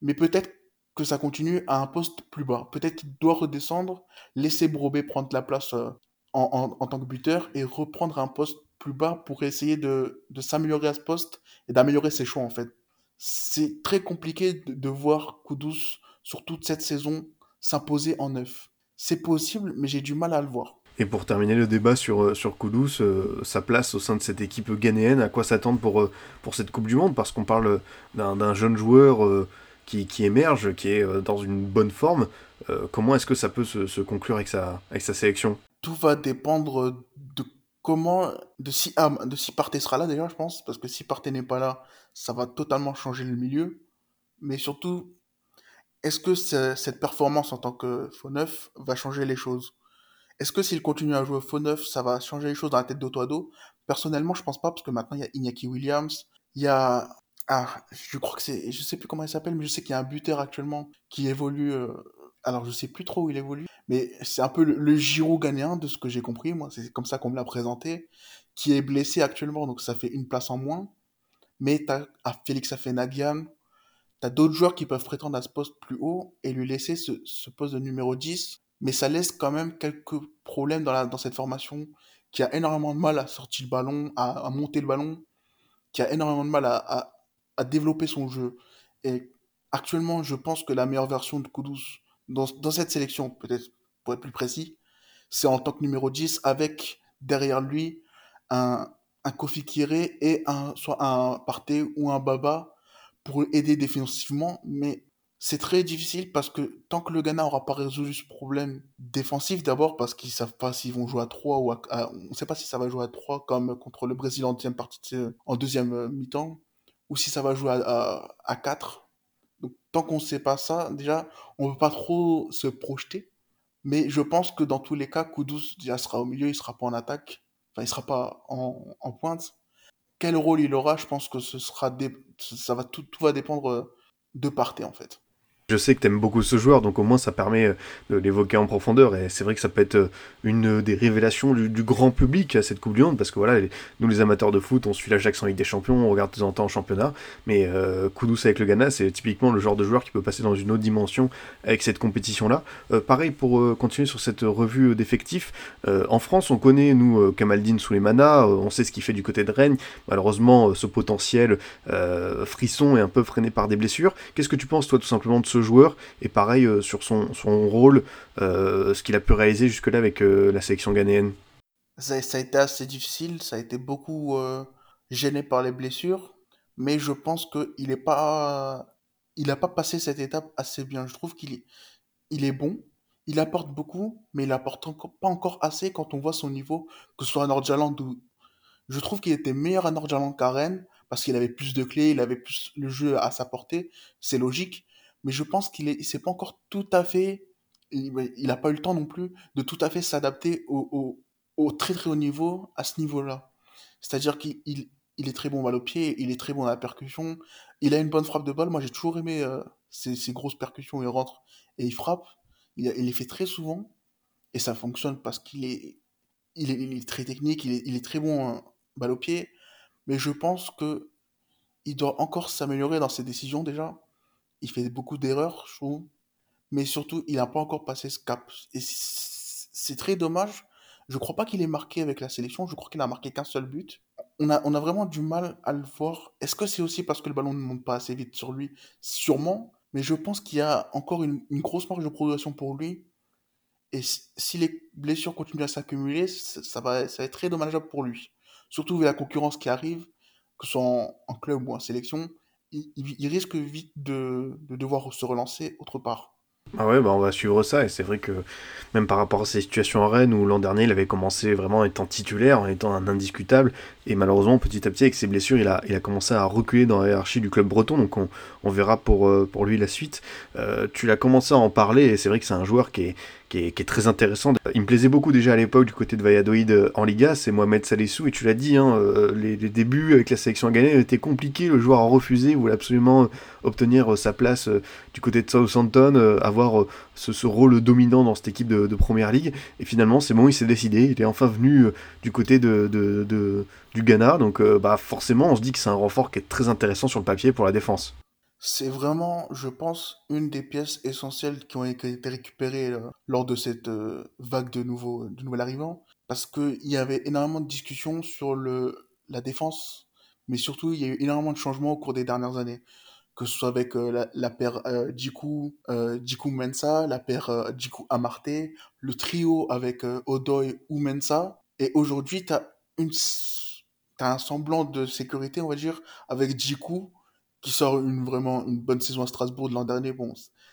mais peut-être que ça continue à un poste plus bas. Peut-être qu'il doit redescendre, laisser Brobé prendre la place euh, en, en, tant que buteur et reprendre un poste plus bas pour essayer de, de s'améliorer à ce poste et d'améliorer ses choix en fait. C'est très compliqué de, de, voir Kudus sur toute cette saison s'imposer en neuf. C'est possible, mais j'ai du mal à le voir. Et pour terminer le débat sur, euh, sur Kudus, euh, sa place au sein de cette équipe ghanéenne, à quoi s'attendre pour, euh, pour cette Coupe du Monde? Parce qu'on parle d'un jeune joueur euh, qui, qui, émerge, qui est dans une bonne forme. comment est-ce que ça peut se, se, conclure avec sa, avec sa sélection? Tout va dépendre de comment de si ah, de si Partey sera là déjà je pense parce que si Partey n'est pas là ça va totalement changer le milieu mais surtout est-ce que cette performance en tant que faux neuf va changer les choses? Est-ce que s'il continue à jouer faux neuf ça va changer les choses dans la tête d'Otoado personnellement je pense pas parce que maintenant il y a Iñaki Williams il y a ah je crois que c'est je sais plus comment il s'appelle mais je sais qu'il y a un buteur actuellement qui évolue euh, alors je sais plus trop où il évolue, mais c'est un peu le, le Giro ghanéen de ce que j'ai compris, moi, c'est comme ça qu'on me l'a présenté, qui est blessé actuellement, donc ça fait une place en moins. Mais t'as à Félix Afenagian, t'as d'autres joueurs qui peuvent prétendre à ce poste plus haut et lui laisser ce, poste de numéro 10, mais ça laisse quand même quelques problèmes dans, cette formation, qui a énormément de mal à sortir le ballon, à, monter le ballon, qui a énormément de mal à, développer son jeu. Et actuellement, je pense que la meilleure version de Kudus, dans, dans cette sélection, peut-être pour être plus précis, c'est en tant que numéro 10 avec derrière lui un, Kofi Kire et un, soit un Partey ou un Baba pour aider défensivement, mais c'est très difficile parce que tant que le Ghana n'aura pas résolu ce problème défensif, d'abord parce qu'ils savent pas s'ils vont jouer à 3 ou à, on sait pas si ça va jouer à 3 comme contre le Brésil en deuxième partie en deuxième euh, mi-temps ou si ça va jouer à, à, à 4 donc, tant qu'on ne sait pas ça, déjà, on ne peut pas trop se projeter. Mais je pense que dans tous les cas, Kudus déjà sera au milieu, il ne sera pas en attaque. Enfin, il ne sera pas en, en, pointe. Quel rôle il aura, je pense que ce sera dé... ça va tout, tout va dépendre de Partey en fait. Je sais que t'aimes beaucoup ce joueur, donc au moins ça permet euh, de l'évoquer en profondeur. Et c'est vrai que ça peut être euh, une des révélations du, grand public à cette Coupe du Monde, parce que voilà, nous les amateurs de foot, on suit l'Ajax en Ligue des Champions, on regarde de temps en temps en championnat, mais euh, avec le Ghana, c'est typiquement le genre de joueur qui peut passer dans une autre dimension avec cette compétition-là. Euh, pareil pour continuer sur cette revue d'effectifs, en France, on connaît nous Kamaldine Souleymana, on sait ce qu'il fait du côté de Rennes. Malheureusement, ce potentiel frisson est un peu freiné par des blessures. Qu'est-ce que tu penses toi tout simplement de ce joueur et pareil euh, sur son, son rôle, euh, ce qu'il a pu réaliser jusque-là avec euh, la sélection ghanéenne. Ça, a été assez difficile, ça a été beaucoup gêné par les blessures, mais je pense qu'il n'est pas, il n'a pas passé cette étape assez bien. Je trouve qu'il est, il est bon, il apporte beaucoup, mais il apporte pas encore assez quand on voit son niveau, que ce soit à Nordjaland ou je trouve qu'il était meilleur à Nordjaland qu'à Rennes, parce qu'il avait plus de clés, il avait plus le jeu à sa portée, c'est logique. Mais je pense qu'il est, s'est pas encore tout à fait, il n'a pas eu le temps non plus de tout à fait s'adapter au, très très haut niveau à ce niveau-là. C'est-à-dire qu'il il est très bon balle au pied, il est très bon à la percussion, il a une bonne frappe de balle. Moi, j'ai toujours aimé euh, ces, grosses percussions, il rentre et il frappe. Il, les fait très souvent et ça fonctionne parce qu'il est, il est, très technique, il est, très bon euh, balle au pied. Mais je pense que il doit encore s'améliorer dans ses décisions déjà. Il fait beaucoup d'erreurs, je trouve. Mais surtout, il n'a pas encore passé ce cap. Et c'est très dommage. Je crois pas qu'il ait marqué avec la sélection. Je crois qu'il a marqué qu'un seul but on a, vraiment du mal à le voir. Est-ce que c'est aussi parce que le ballon ne monte pas assez vite sur lui? Sûrement, mais je pense qu'il y a encore une, grosse marge de progression pour lui. Et si les blessures continuent à s'accumuler, ça va être très dommageable pour lui. Surtout vu la concurrence qui arrive, que ce soit en, club ou en sélection, il, risque vite de devoir se relancer autre part. Ah ouais, bah on va suivre ça, et c'est vrai que même par rapport à ces situations à Rennes, où l'an dernier il avait commencé vraiment en étant titulaire, en étant un indiscutable, et malheureusement petit à petit avec ses blessures il a, il a commencé à reculer dans la hiérarchie du club breton, donc on, on verra pour, euh, pour lui la suite. Euh, tu l'as commencé à en parler, et c'est vrai que c'est un joueur qui est, qui est, très intéressant. Il me plaisait beaucoup déjà à l'époque du côté de Valladolid euh, en Liga, c'est Mohamed Salissou, et tu l'as dit, hein, euh, les, débuts avec la sélection ghanéenne étaient compliqués, le joueur a refusé, voulait absolument obtenir euh, sa place du côté de Southampton, avoir ce, rôle dominant dans cette équipe de, Première Ligue, et finalement c'est bon, il s'est décidé, il est enfin venu du côté de, du Ghana, donc bah, forcément on se dit que c'est un renfort qui est très intéressant sur le papier pour la défense. C'est vraiment, je pense, une des pièces essentielles qui ont été récupérées euh, lors de cette euh, vague de nouveaux, de nouvel arrivants, parce qu'il y avait énormément de discussions sur le, la défense, mais surtout il y a eu énormément de changements au cours des dernières années, que ce soit avec euh, la, paire Jiku, Jiku Mensa, la paire Jiku Amarte, le trio avec Odoy ou Mensa, et aujourd'hui tu as un semblant de sécurité, on va dire, avec Jiku, qui sort une, vraiment une bonne saison à Strasbourg de l'an dernier. Bon,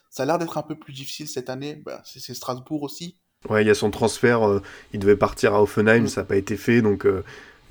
ça a l'air d'être un peu plus difficile cette année. Bah, c'est Strasbourg aussi. Ouais, il y a son transfert. Euh, il devait partir à Offenheim, mm. ça n'a pas été fait. Donc euh,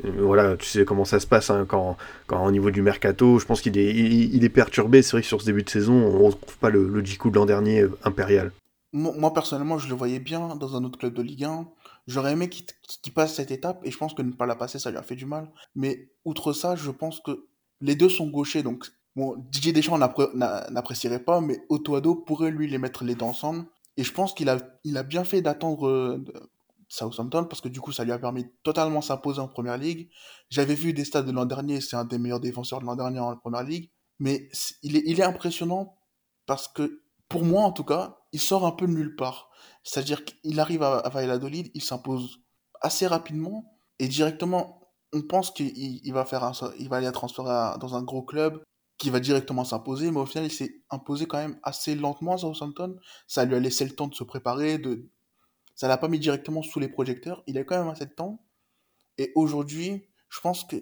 euh, voilà, tu sais comment ça se passe hein, quand, quand au niveau du mercato. Je pense qu'il est, il, est perturbé. C'est vrai que sur ce début de saison, on ne retrouve pas le, le de l'an dernier impérial. Moi, personnellement, je le voyais bien dans un autre club de Ligue 1. J'aurais aimé qu'il passe cette étape et je pense que ne pas la passer, ça lui a fait du mal. Mais outre ça, je pense que les deux sont gauchers, donc Bon, Didier Deschamps n'apprécierait pas, mais Otoado pourrait lui les mettre les deux ensemble. Et je pense qu'il a, il a bien fait d'attendre euh, Southampton parce que du coup, ça lui a permis totalement s'imposer en première ligue. J'avais vu des stades de l'an dernier, c'est un des meilleurs défenseurs de l'an dernier en première ligue. Mais il est, il est impressionnant parce que, pour moi en tout cas, il sort un peu de nulle part. C'est-à-dire qu'il arrive à, à Valladolid, il s'impose assez rapidement et directement, on pense qu'il va faire un, il va aller transférer dans un gros club qui va directement s'imposer, mais au final, il s'est imposé quand même assez lentement à Southampton. Ça lui a laissé le temps de se préparer, de... ça l'a pas mis directement sous les projecteurs. Il a quand même assez de temps. Et aujourd'hui, je pense que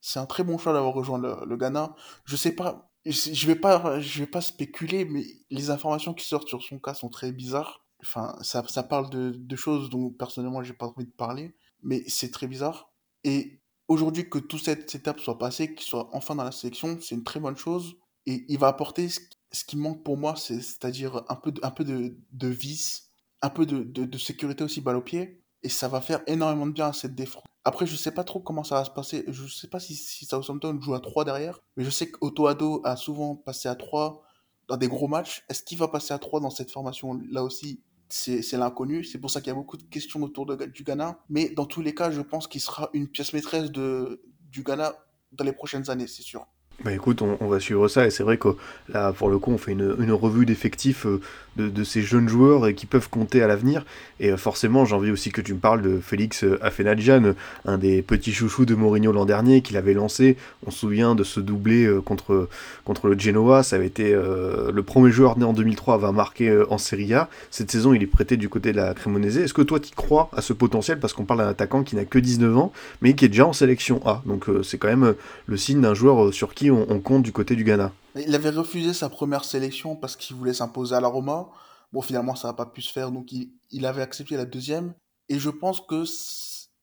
c'est un très bon choix d'avoir rejoint le, Ghana. Je sais pas, je vais pas, je vais pas spéculer, mais les informations qui sortent sur son cas sont très bizarres. Enfin, ça, ça parle de, de choses dont personnellement j'ai pas envie de parler, mais c'est très bizarre. Et aujourd'hui que toute cette étape soit passée, qu'il soit enfin dans la sélection, c'est une très bonne chose. Et il va apporter ce, qui manque pour moi, c'est-à-dire un peu, de, un vis, un peu de, sécurité aussi balle au pied. Et ça va faire énormément de bien à cette défense. Après, je sais pas trop comment ça va se passer. Je sais pas si, si Southampton joue à 3 derrière. Mais je sais qu'Otto Ado a souvent passé à 3 dans des gros matchs. Est-ce qu'il va passer à 3 dans cette formation là aussi? C'est l'inconnu. C'est pour ça qu'il y a beaucoup de questions autour du Ghana. Mais dans tous les cas, je pense qu'il sera une pièce maîtresse de, du Ghana dans les prochaines années, c'est sûr. Bah écoute, on, va suivre ça et c'est vrai que là, pour le coup, on fait une, revue d'effectifs euh, de, ces jeunes joueurs et qui peuvent compter à l'avenir. Et euh, forcément, j'ai envie aussi que tu me parles de Félix euh, Afenadjan, un des petits chouchous de Mourinho l'an dernier, qu'il avait lancé. On se souvient de ce doublé contre, contre le Genoa. Ça avait été le premier joueur né en 2003 à avoir marqué en Serie A. Cette saison, il est prêté du côté de la Cremonese. Est-ce que toi, tu crois à ce potentiel? Parce qu'on parle d'un attaquant qui n'a que 19 ans, mais qui est déjà en sélection A. Donc c'est quand même le signe d'un joueur sur qui on, compte du côté du Ghana. Il avait refusé sa première sélection parce qu'il voulait s'imposer à la Roma. Bon, finalement, ça n'a pas pu se faire, donc il, avait accepté la deuxième. Et je pense que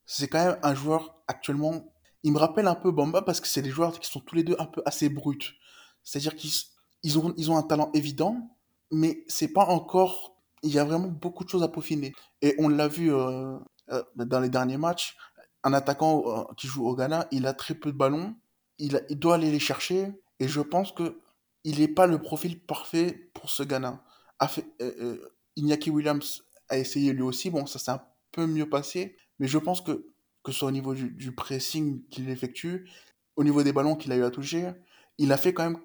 c'est quand même un joueur actuellement. il me rappelle un peu Bamba parce que c'est des joueurs qui sont tous les deux un peu assez bruts. C'est-à-dire qu'ils ils ont, ils ont un talent évident, mais c'est pas encore. Il y a vraiment beaucoup de choses à peaufiner. Et on l'a vu euh, euh, dans les derniers matchs. Un attaquant euh, qui joue au Ghana, il a très peu de ballons. Il, doit aller les chercher. Et je pense que il n'est pas le profil parfait pour ce Ghana. Iñaki Williams a essayé lui aussi. Bon, ça s'est un peu mieux passé. Mais je pense que, que ce soit au niveau du, pressing qu'il effectue, au niveau des ballons qu'il a eu à toucher, il a fait quand même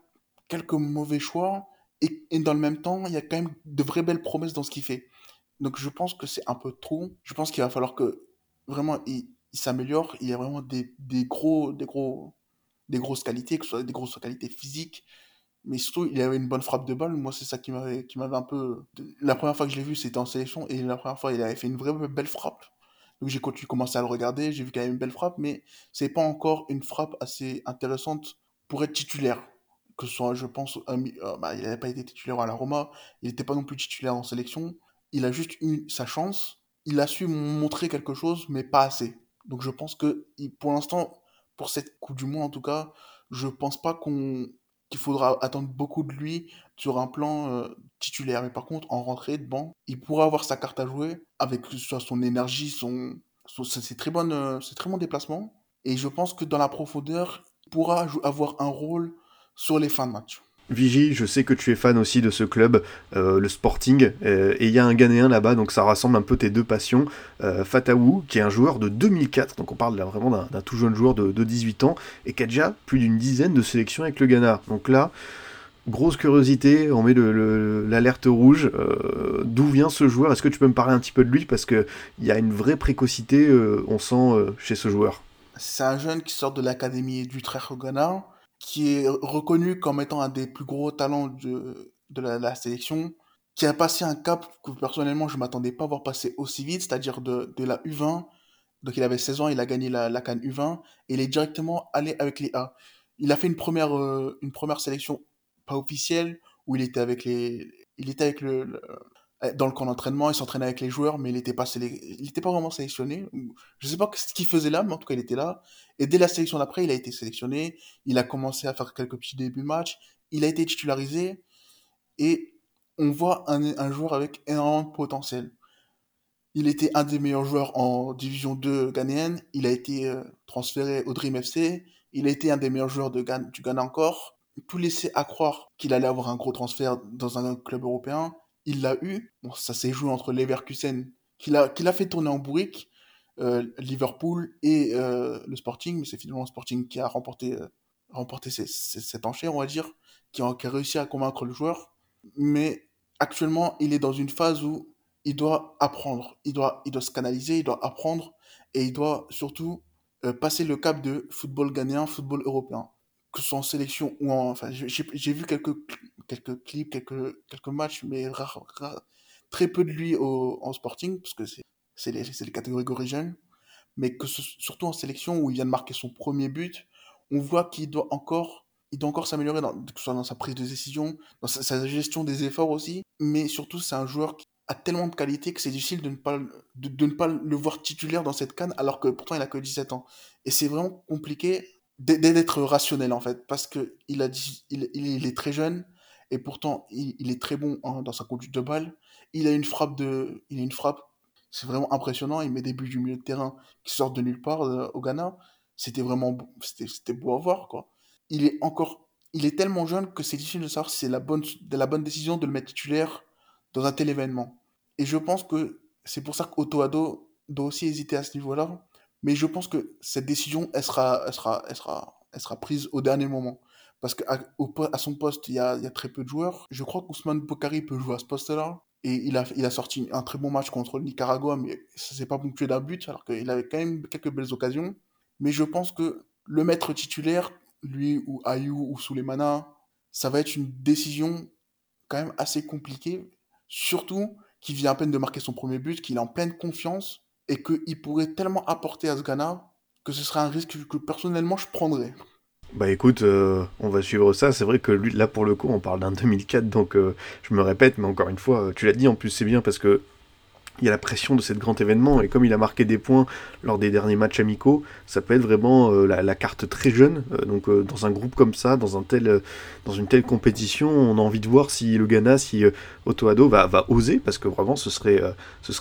quelques mauvais choix. Et, et, dans le même temps, il y a quand même de vraies belles promesses dans ce qu'il fait. Donc je pense que c'est un peu trop. Je pense qu'il va falloir que vraiment il, il s'améliore. Il y a vraiment des, des, gros, des, gros, des grosses qualités, que ce soit des grosses qualités physiques. Mais surtout, il avait une bonne frappe de balle. Moi, c'est ça qui m'avait, qui m'avait un peu. La première fois que je l'ai vu, c'était en sélection. Et la première fois, il avait fait une vraie belle frappe. Donc j'ai commencé à le regarder. J'ai vu qu'il avait une belle frappe. Mais c'est pas encore une frappe assez intéressante pour être titulaire que ce soit, je pense, un, euh, bah, il n'avait pas été titulaire à la Roma, il n'était pas non plus titulaire en sélection. Il a juste eu sa chance. Il a su montrer quelque chose, mais pas assez. Donc je pense que pour l'instant, pour cette Coupe du Monde en tout cas, je pense pas qu'il faudra attendre beaucoup de lui sur un plan euh, titulaire. Mais par contre, en rentrée de banc, il pourra avoir sa carte à jouer avec soit son énergie, son, très bonnes, euh, ses très bons déplacements. Et je pense que dans la profondeur, il pourra avoir un rôle sur les fins de match. Vigie, je sais que tu es fan aussi de ce club, euh, le Sporting, euh, et il y a un Ghanéen là-bas, donc ça rassemble un peu tes deux passions. Euh, qui est un joueur de 2004, donc on parle là, vraiment d'un tout jeune joueur de, de, 18 ans, et qui a déjà plus d'une dizaine de sélections avec le Ghana. Donc là, grosse curiosité, on met l'alerte rouge. Euh, D'où vient ce joueur? Est-ce que tu peux me parler un petit peu de lui? Parce qu'il y a une vraie précocité, on sent, chez ce joueur. C'est un jeune qui sort de l'académie au Ghana qui est reconnu comme étant un des plus gros talents de, de la, sélection, qui a passé un cap que personnellement je m'attendais pas à voir passer aussi vite, c'est-à-dire de, de, la U20. Donc il avait 16 ans, il a gagné la, la Cannes U20 et il est directement allé avec les A. Il a fait une première, euh, une première sélection pas officielle où il était avec les, il était avec le dans le camp d'entraînement, il s'entraînait avec les joueurs, mais il n'était pas, vraiment sélectionné. Je sais pas ce qu'il faisait là, mais en tout cas, il était là. Et dès la sélection d'après, il a été sélectionné. Il a commencé à faire quelques petits débuts de match. Il a été titularisé. Et on voit un, joueur avec énormément de potentiel. Il était un des meilleurs joueurs en Division 2 ghanéenne. Il a été euh, transféré au Dream FC. Il a été un des meilleurs joueurs de du Ghana encore. Tout laissait à croire qu'il allait avoir un gros transfert dans un club européen il l'a eu. Bon, ça s'est joué entre Leverkusen, qu'il a, qu'il a fait tourner en bourrique, euh, Liverpool et euh, le Sporting, mais c'est finalement le Sporting qui a remporté, euh, remporté cette enchère, on va dire, qui a, réussi à convaincre le joueur. Mais actuellement, il est dans une phase où il doit apprendre, il doit, il doit se canaliser, il doit apprendre, et il doit surtout passer le cap de football ghanéen, football européen que ce soit en sélection ou en. Enfin, j'ai vu quelques, quelques clips, quelques, quelques matchs, mais rare, très peu de lui au, en sporting, parce que c'est les, les catégories origines. Mais que surtout en sélection où il vient de marquer son premier but, on voit qu'il doit encore. Il doit encore s'améliorer, que ce soit dans sa prise de décision, dans sa, sa gestion des efforts aussi. Mais surtout, c'est un joueur qui a tellement de qualité que c'est difficile de ne, pas, de, de ne pas le voir titulaire dans cette canne, alors que pourtant il a que 17 ans. Et c'est vraiment compliqué d'être rationnel en fait. Parce que il a dit il, est très jeune et pourtant il, est très bon hein, dans sa conduite de balle. Il a une frappe de il a une frappe c'est vraiment impressionnant. Il met des buts du milieu de terrain qui sortent de nulle part euh, au Ghana. C'était vraiment c'était beau à voir quoi. Il est encore il est tellement jeune que c'est difficile de savoir si c'est la bonne la bonne décision de le mettre titulaire dans un tel événement. Et je pense que c'est pour ça qu'Otoado doit aussi hésiter à ce niveau là mais je pense que cette décision, elle sera, sera, sera, sera prise au dernier moment. Parce qu'à à son poste, il y, a, très peu de joueurs. Je crois qu'Ousmane Bokari peut jouer à ce poste-là. Et il a, il a sorti un très bon match contre le Nicaragua, mais ça s'est pas ponctué d'un but, alors qu'il avait quand même quelques belles occasions. Mais je pense que le maître titulaire, lui ou Ayou ou Souleymana, ça va être une décision quand même assez compliquée. Surtout qu'il vient à peine de marquer son premier but, qu'il est en pleine confiance et qu'il pourrait tellement apporter à ce Ghana que ce serait un risque que personnellement je prendrais. Bah écoute, euh, on va suivre ça. C'est vrai que là pour le coup, on parle d'un 2004, donc euh, je me répète, mais encore une fois, tu l'as dit, en plus c'est bien parce que il y a la pression de cet grand événement et comme il a marqué des points lors des derniers matchs amicaux, ça peut être vraiment euh, la, carte très jeune. Euh, donc euh, dans un groupe comme ça, dans une telle compétition, on a envie de voir si le Ghana, si Otoado va, va oser parce que vraiment ce serait,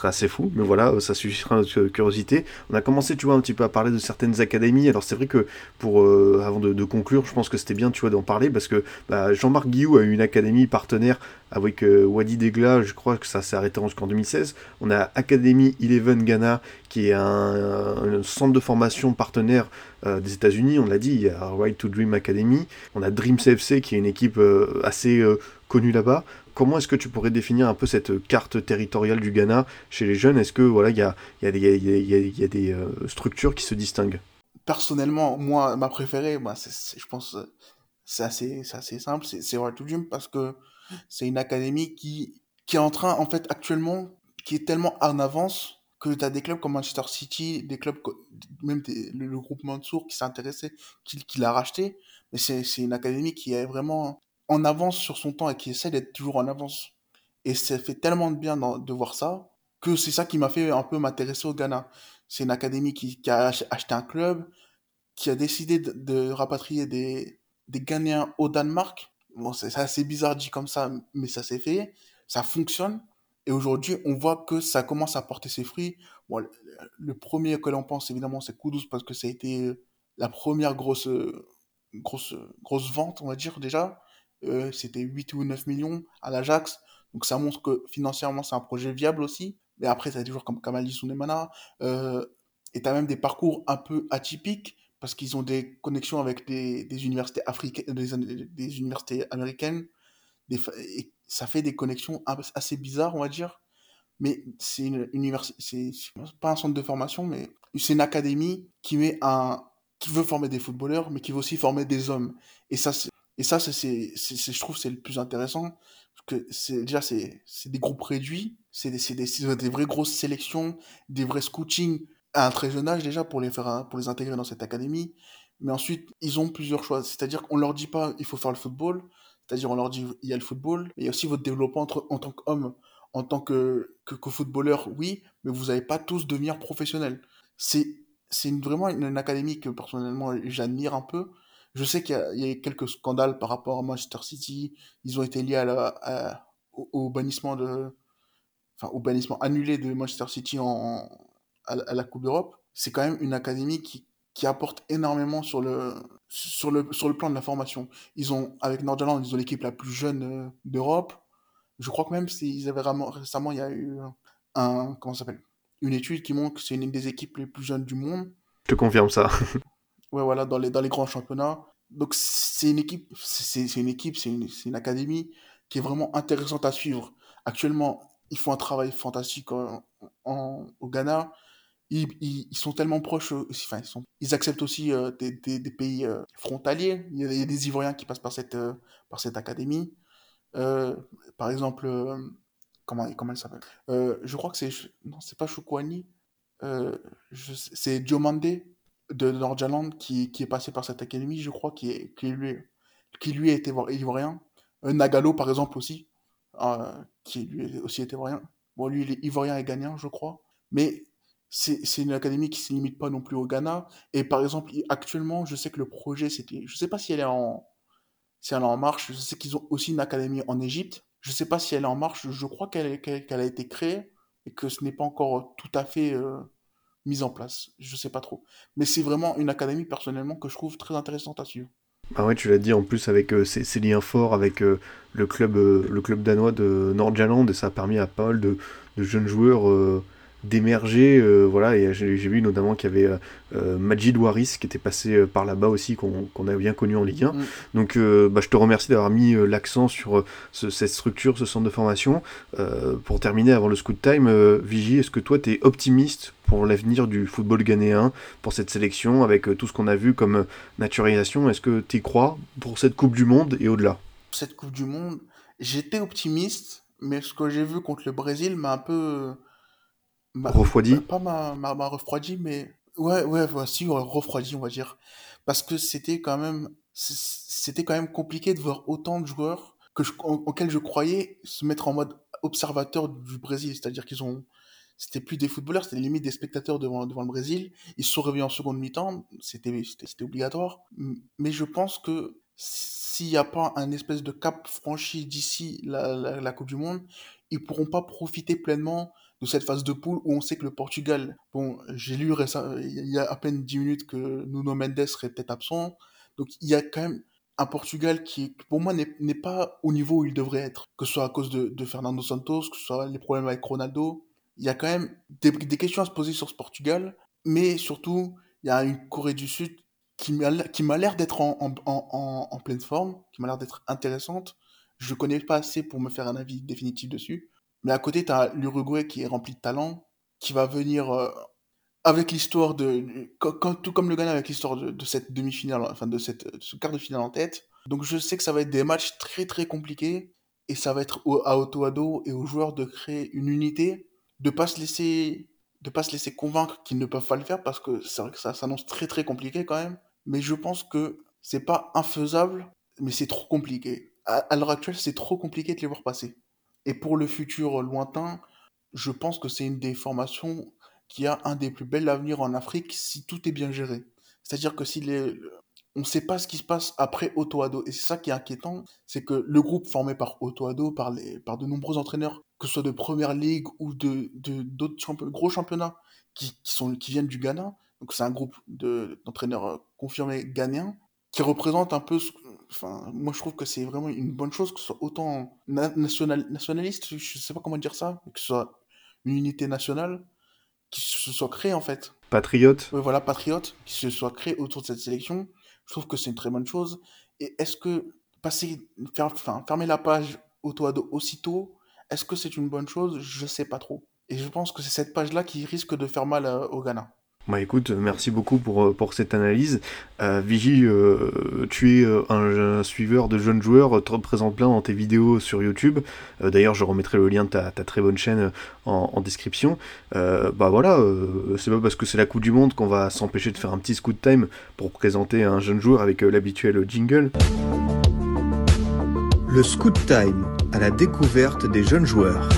assez fou. Mais voilà, ça suscitera notre curiosité. On a commencé, tu vois, un petit peu à parler de certaines académies. Alors c'est vrai que avant de, conclure, je pense que c'était bien, tu vois, d'en parler parce que bah, Jean-Marc Guillou a eu une académie partenaire avec Wadi Degla. Je crois que ça s'est arrêté jusqu'en 2016. On a Academy Eleven Ghana, qui est un, centre de formation partenaire euh, des États-Unis. On l'a dit, il y a Right to Dream Academy. On a Dream CFC, qui est une équipe euh, assez euh, connue là-bas. Comment est-ce que tu pourrais définir un peu cette carte territoriale du Ghana chez les jeunes? Est-ce que voilà, il y a, y, y a, des structures qui se distinguent? Personnellement, moi, ma préférée, bah, je pense, c'est assez, assez simple, c'est Right to Dream parce que c'est une académie qui, qui est en train, en fait, actuellement, qui est tellement en avance que tu as des clubs comme Manchester City, des clubs, même le, groupe Mansour qui s'est intéressé, qui, l'a racheté. Mais c'est une académie qui est vraiment en avance sur son temps et qui essaie d'être toujours en avance. Et ça fait tellement de bien de voir ça que c'est ça qui m'a fait un peu m'intéresser au Ghana. C'est une académie qui, a acheté un club, qui a décidé de, rapatrier des, des Ghanéens au Danemark. Bon, c'est assez bizarre dit comme ça, mais ça s'est fait. Ça fonctionne. Et aujourd'hui, on voit que ça commence à porter ses fruits. Bon, le, premier que l'on pense, évidemment, c'est Kudus parce que ça a été la première grosse, grosse, grosse vente, on va dire déjà. Euh, c'était 8 ou 9 millions à l'Ajax. Donc ça montre que financièrement, c'est un projet viable aussi. Mais après, ça a toujours comme Kamali Sounemana. Euh, et tu as même des parcours un peu atypiques parce qu'ils ont des connexions avec des, universités africaines, des, universités américaines. Et ça fait des connexions assez bizarres, on va dire. Mais c'est une université, c'est pas un centre de formation, mais c'est une académie qui met un, qui veut former des footballeurs, mais qui veut aussi former des hommes. Et ça, et ça, je trouve, c'est le plus intéressant. que c'est déjà, c'est, des groupes réduits, c'est des, des, vraies grosses sélections, des vrais scouting à un très jeune âge déjà pour les faire, pour les intégrer dans cette académie. Mais ensuite, ils ont plusieurs choix. C'est-à-dire qu'on leur dit pas, il faut faire le football. C'est-à-dire, on leur dit, il y a le football, mais il y a aussi votre développement en tant qu'homme, en tant que, footballeur, oui, mais vous n'allez pas tous devenir professionnels. C'est, vraiment une, académie que personnellement j'admire un peu. Je sais qu'il y, a eu quelques scandales par rapport à Manchester City. Ils ont été liés au, bannissement de, enfin, au bannissement annulé de Manchester City en, à, la Coupe d'Europe. C'est quand même une académie qui, qui apporte énormément sur le, sur le, sur le plan de la formation. Ils ont, avec Nordjylland, ils ont l'équipe la plus jeune euh, d'Europe. Je crois que même s'ils avaient récemment, il y a eu un, comment s'appelle, une étude qui montre que c'est une des équipes les plus jeunes du monde. Je te confirme ça. ouais, voilà, dans les, dans les grands championnats. Donc c'est une équipe, c'est une équipe, c'est une, une, académie qui est vraiment intéressante à suivre. Actuellement, ils font un travail fantastique en, au Ghana ils, sont tellement proches, euh, enfin, ils, acceptent aussi euh, des, pays euh, frontaliers. Il y, a, des Ivoiriens qui passent par cette, par cette académie. par exemple, comment, comment elle s'appelle? Je crois que c'est. Non, c'est pas Choukwani. c'est Diomande de Nordjaland qui, qui est passé par cette académie, je crois, qui, est, qui, lui, qui lui a été ivoirien. Nagalo, par exemple, aussi, qui lui aussi été ivoirien. Bon, lui, il est ivoirien et gagnant, je crois. Mais c'est une académie qui ne se limite pas non plus au Ghana. Et par exemple, actuellement, je sais que le projet, c'était. Je ne sais pas si elle est en, si elle est en marche. Je sais qu'ils ont aussi une académie en Égypte. Je ne sais pas si elle est en marche. Je crois qu'elle a été créée et que ce n'est pas encore tout à fait euh, mis en place. Je ne sais pas trop. Mais c'est vraiment une académie, personnellement, que je trouve très intéressante à suivre. Ah ouais, tu l'as dit en plus avec euh, ces, liens forts avec euh, le, club, le club danois de Nordjylland et ça a permis à pas mal de jeunes joueurs d'émerger. Euh, voilà, et j'ai vu notamment qu'il y avait euh, euh, Majid Waris qui était passé par là-bas aussi, qu'on a bien connu en Ligue 1. Mm. Donc bah, je te remercie d'avoir mis l'accent sur cette structure, ce centre de formation. pour terminer, avant le Scoot Time, Vigie, est-ce que toi tu es optimiste pour l'avenir du football ghanéen, pour cette sélection, avec tout ce qu'on a vu comme naturalisation? Est-ce que tu y crois pour cette Coupe du Monde et au-delà? Cette Coupe du Monde, j'étais optimiste, mais ce que j'ai vu contre le Brésil m'a un peu refroidi Pas ma, ma, refroidi, mais ouais, ouais, voici, refroidi, on va dire. Parce que c'était quand même, c'était quand même compliqué de voir autant de joueurs que auxquels je croyais se mettre en mode observateur du Brésil. C'est-à-dire qu'ils ont, c'était plus des footballeurs, c'était limite des spectateurs devant, devant le Brésil. Ils se sont réveillés en seconde mi-temps, c'était obligatoire. Mais je pense que s'il n'y a pas un espèce de cap franchi d'ici la, la, Coupe du Monde, ils pourront pas profiter pleinement de cette phase de poule où on sait que le Portugal, bon, j'ai lu récemment, il y a à peine 10 minutes que Nuno Mendes serait peut-être absent. Donc il y a quand même un Portugal qui, pour moi, n'est pas au niveau où il devrait être. Que ce soit à cause de, Fernando Santos, que ce soit les problèmes avec Ronaldo. Il y a quand même des, questions à se poser sur ce Portugal. Mais surtout, il y a une Corée du Sud qui m'a l'air d'être en, en, en, en, pleine forme, qui m'a l'air d'être intéressante. Je connais pas assez pour me faire un avis définitif dessus. Mais à côté, tu as l'Uruguay qui est rempli de talent, qui va venir euh, avec l'histoire de. tout comme le Ghana avec l'histoire de, cette demi-finale, enfin de, cette, ce quart de finale en tête. Donc je sais que ça va être des matchs très très compliqués et ça va être à Otoado et aux joueurs de créer une unité, de pas se laisser de pas se laisser convaincre qu'ils ne peuvent pas le faire parce que c'est vrai que ça s'annonce très très compliqué quand même. Mais je pense que c'est pas infaisable, mais c'est trop compliqué. À, l'heure actuelle, c'est trop compliqué de les voir passer. Et pour le futur lointain, je pense que c'est une des formations qui a un des plus bels avenirs en Afrique si tout est bien géré. C'est-à-dire que si on ne sait pas ce qui se passe après Otoado. Et c'est ça qui est inquiétant, c'est que le groupe formé par Otoado, par, les, par de nombreux entraîneurs, que ce soit de première ligue ou de d'autres gros championnats qui, sont, qui viennent du Ghana, donc c'est un groupe d'entraîneurs euh, confirmés ghanéens, qui représente un peu... Enfin, moi je trouve que c'est vraiment une bonne chose que ce soit autant national, nationaliste, je ne sais pas comment dire ça, que ce soit une unité nationale, qui se soit créée en fait. Patriote. Oui, voilà, patriote, qui se soit créé autour de cette sélection. Je trouve que c'est une très bonne chose. Et est-ce que passer, enfin, fermer la page auto-ado aussitôt, est-ce que c'est une bonne chose? Je sais pas trop. Et je pense que c'est cette page-là qui risque de faire mal euh, au Ghana. Bah écoute, merci beaucoup pour, euh, pour cette analyse. Euh, Vigie, euh, tu es un, suiveur de jeunes joueurs, te représente plein dans tes vidéos sur YouTube. D'ailleurs, je remettrai le lien de ta, ta très bonne chaîne en, en description. bah voilà, c'est pas parce que c'est la Coupe du Monde qu'on va s'empêcher de faire un petit scoot time pour présenter un jeune joueur avec l'habituel jingle. Le scoot time à la découverte des jeunes joueurs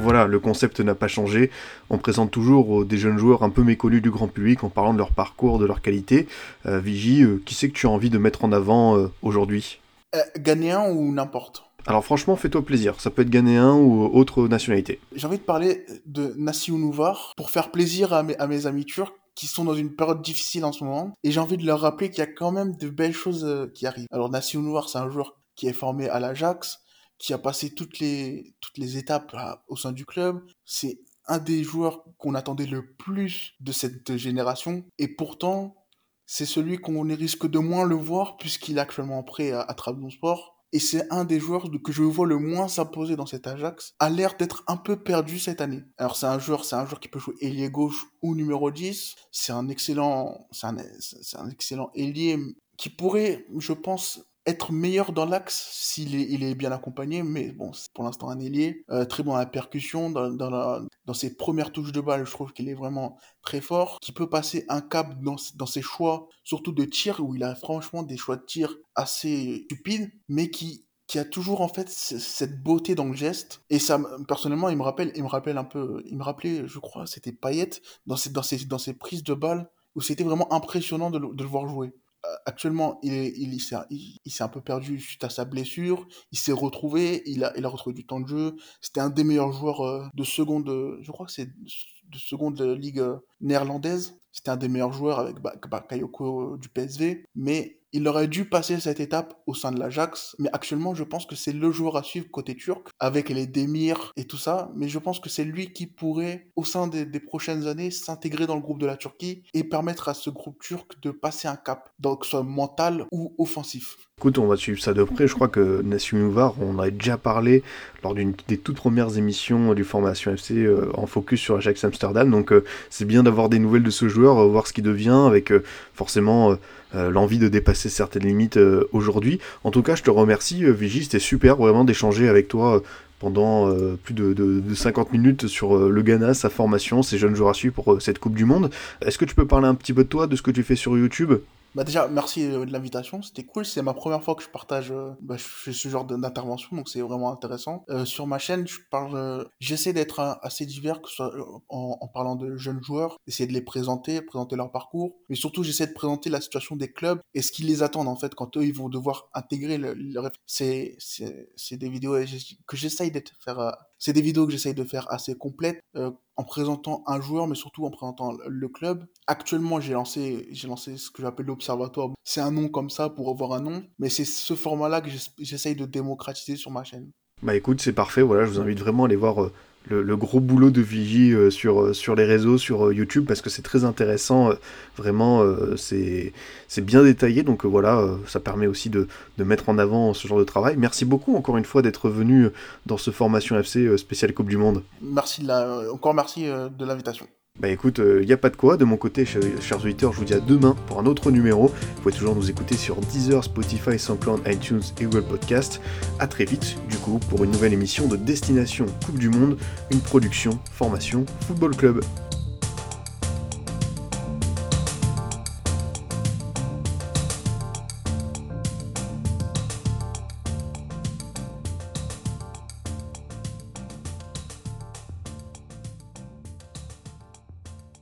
voilà, le concept n'a pas changé. On présente toujours des jeunes joueurs un peu méconnus du grand public en parlant de leur parcours, de leur qualité. Euh, Vigie, euh, qui c'est que tu as envie de mettre en avant euh, aujourd'hui? Ghanéen ou n'importe alors franchement, fais-toi plaisir, ça peut être ghanéen ou autre nationalité. J'ai envie de parler de Nassi Nouvar pour faire plaisir à mes, à mes amis turcs qui sont dans une période difficile en ce moment. Et j'ai envie de leur rappeler qu'il y a quand même de belles choses qui arrivent. Alors Nassi Nouvar, c'est un joueur qui est formé à l'Ajax, qui a passé toutes les, toutes les étapes au sein du club. C'est un des joueurs qu'on attendait le plus de cette génération. Et pourtant, c'est celui qu'on risque de moins le voir puisqu'il est actuellement prêt à, à Trabzonspor. Et c'est un des joueurs que je vois le moins s'imposer dans cet Ajax. A l'air d'être un peu perdu cette année. Alors c'est un joueur, c'est un joueur qui peut jouer ailier gauche ou numéro 10. C'est un excellent, c'est un, un excellent ailier qui pourrait, je pense, être meilleur dans l'axe s'il est, bien accompagné, mais bon, c'est pour l'instant un ailier. Euh, très bon à la percussion, dans, ses premières touches de balle, je trouve qu'il est vraiment très fort, qui peut passer un cap dans, ses choix, surtout de tir, où il a franchement des choix de tir assez stupides, mais qui a toujours en fait cette beauté dans le geste et ça personnellement il me rappelle il me rappelle un peu il me rappelait je crois c'était Payet dans ses prises de balles où c'était vraiment impressionnant de le voir jouer actuellement, il, il, il s'est un peu perdu suite à sa blessure. Il s'est retrouvé, il a, il a retrouvé du temps de jeu. C'était un des meilleurs joueurs euh, de seconde, je crois que c'est de seconde ligue euh, néerlandaise. C'était un des meilleurs joueurs avec Bakayoko du PSV. Mais il aurait dû passer cette étape au sein de l'Ajax, mais actuellement, je pense que c'est le joueur à suivre côté turc, avec les Demir et tout ça. Mais je pense que c'est lui qui pourrait, au sein des, prochaines années, s'intégrer dans le groupe de la Turquie et permettre à ce groupe turc de passer un cap, donc soit mental ou offensif. Écoute, on va suivre ça de près. Je crois que Nassim Ouvar, on avait déjà parlé lors d'une des toutes premières émissions du Formation FC euh, en focus sur Ajax Amsterdam. Donc euh, c'est bien d'avoir des nouvelles de ce joueur, euh, voir ce qu'il devient, avec forcément l'envie de dépasser certaines limites aujourd'hui. En tout cas, je te remercie, Vigie. C'était super vraiment d'échanger avec toi pendant plus de, de, 50 minutes sur le Ghana, sa formation, ses jeunes joueurs à suivre pour cette Coupe du Monde. Est-ce que tu peux parler un petit peu de toi, de ce que tu fais sur YouTube? Bah déjà, merci euh, de l'invitation, c'était cool. C'est ma première fois que je partage, euh, bah, je fais ce genre d'intervention, donc c'est vraiment intéressant. Euh, sur ma chaîne, je parle, euh, j'essaie d'être euh, assez divers, que ce soit en, parlant de jeunes joueurs, essayer de les présenter, présenter leur parcours, mais surtout j'essaie de présenter la situation des clubs et ce qu'ils les attendent en fait quand eux ils vont devoir intégrer le, le- c'est c'est c'est des vidéos que j'essaye d'être faire, c'est des vidéos que j'essaye de faire assez complètes. euh, en présentant un joueur, mais surtout en présentant le club. Actuellement, j'ai lancé, lancé ce que j'appelle l'Observatoire. C'est un nom comme ça pour avoir un nom, mais c'est ce format-là que j'ess- j'essaye de démocratiser sur ma chaîne. Bah écoute, c'est parfait, voilà, je vous invite vraiment à aller voir euh, le, gros boulot de Vigie euh, sur, euh, sur les réseaux, sur euh, YouTube, parce que c'est très intéressant, vraiment, c'est bien détaillé, donc voilà, ça permet aussi de, mettre en avant ce genre de travail. Merci beaucoup encore une fois d'être venu dans ce formation FC spécial Coupe du Monde. Merci encore merci de l'invitation. Bah écoute, il n'y a pas de quoi, de mon côté, chers, chers auditeurs, je vous dis à demain pour un autre numéro. Vous pouvez toujours nous écouter sur Deezer, Spotify, SoundCloud, iTunes et Google Podcast. A très vite, du coup, pour une nouvelle émission de Destination Coupe du Monde, une production, formation, Football Club.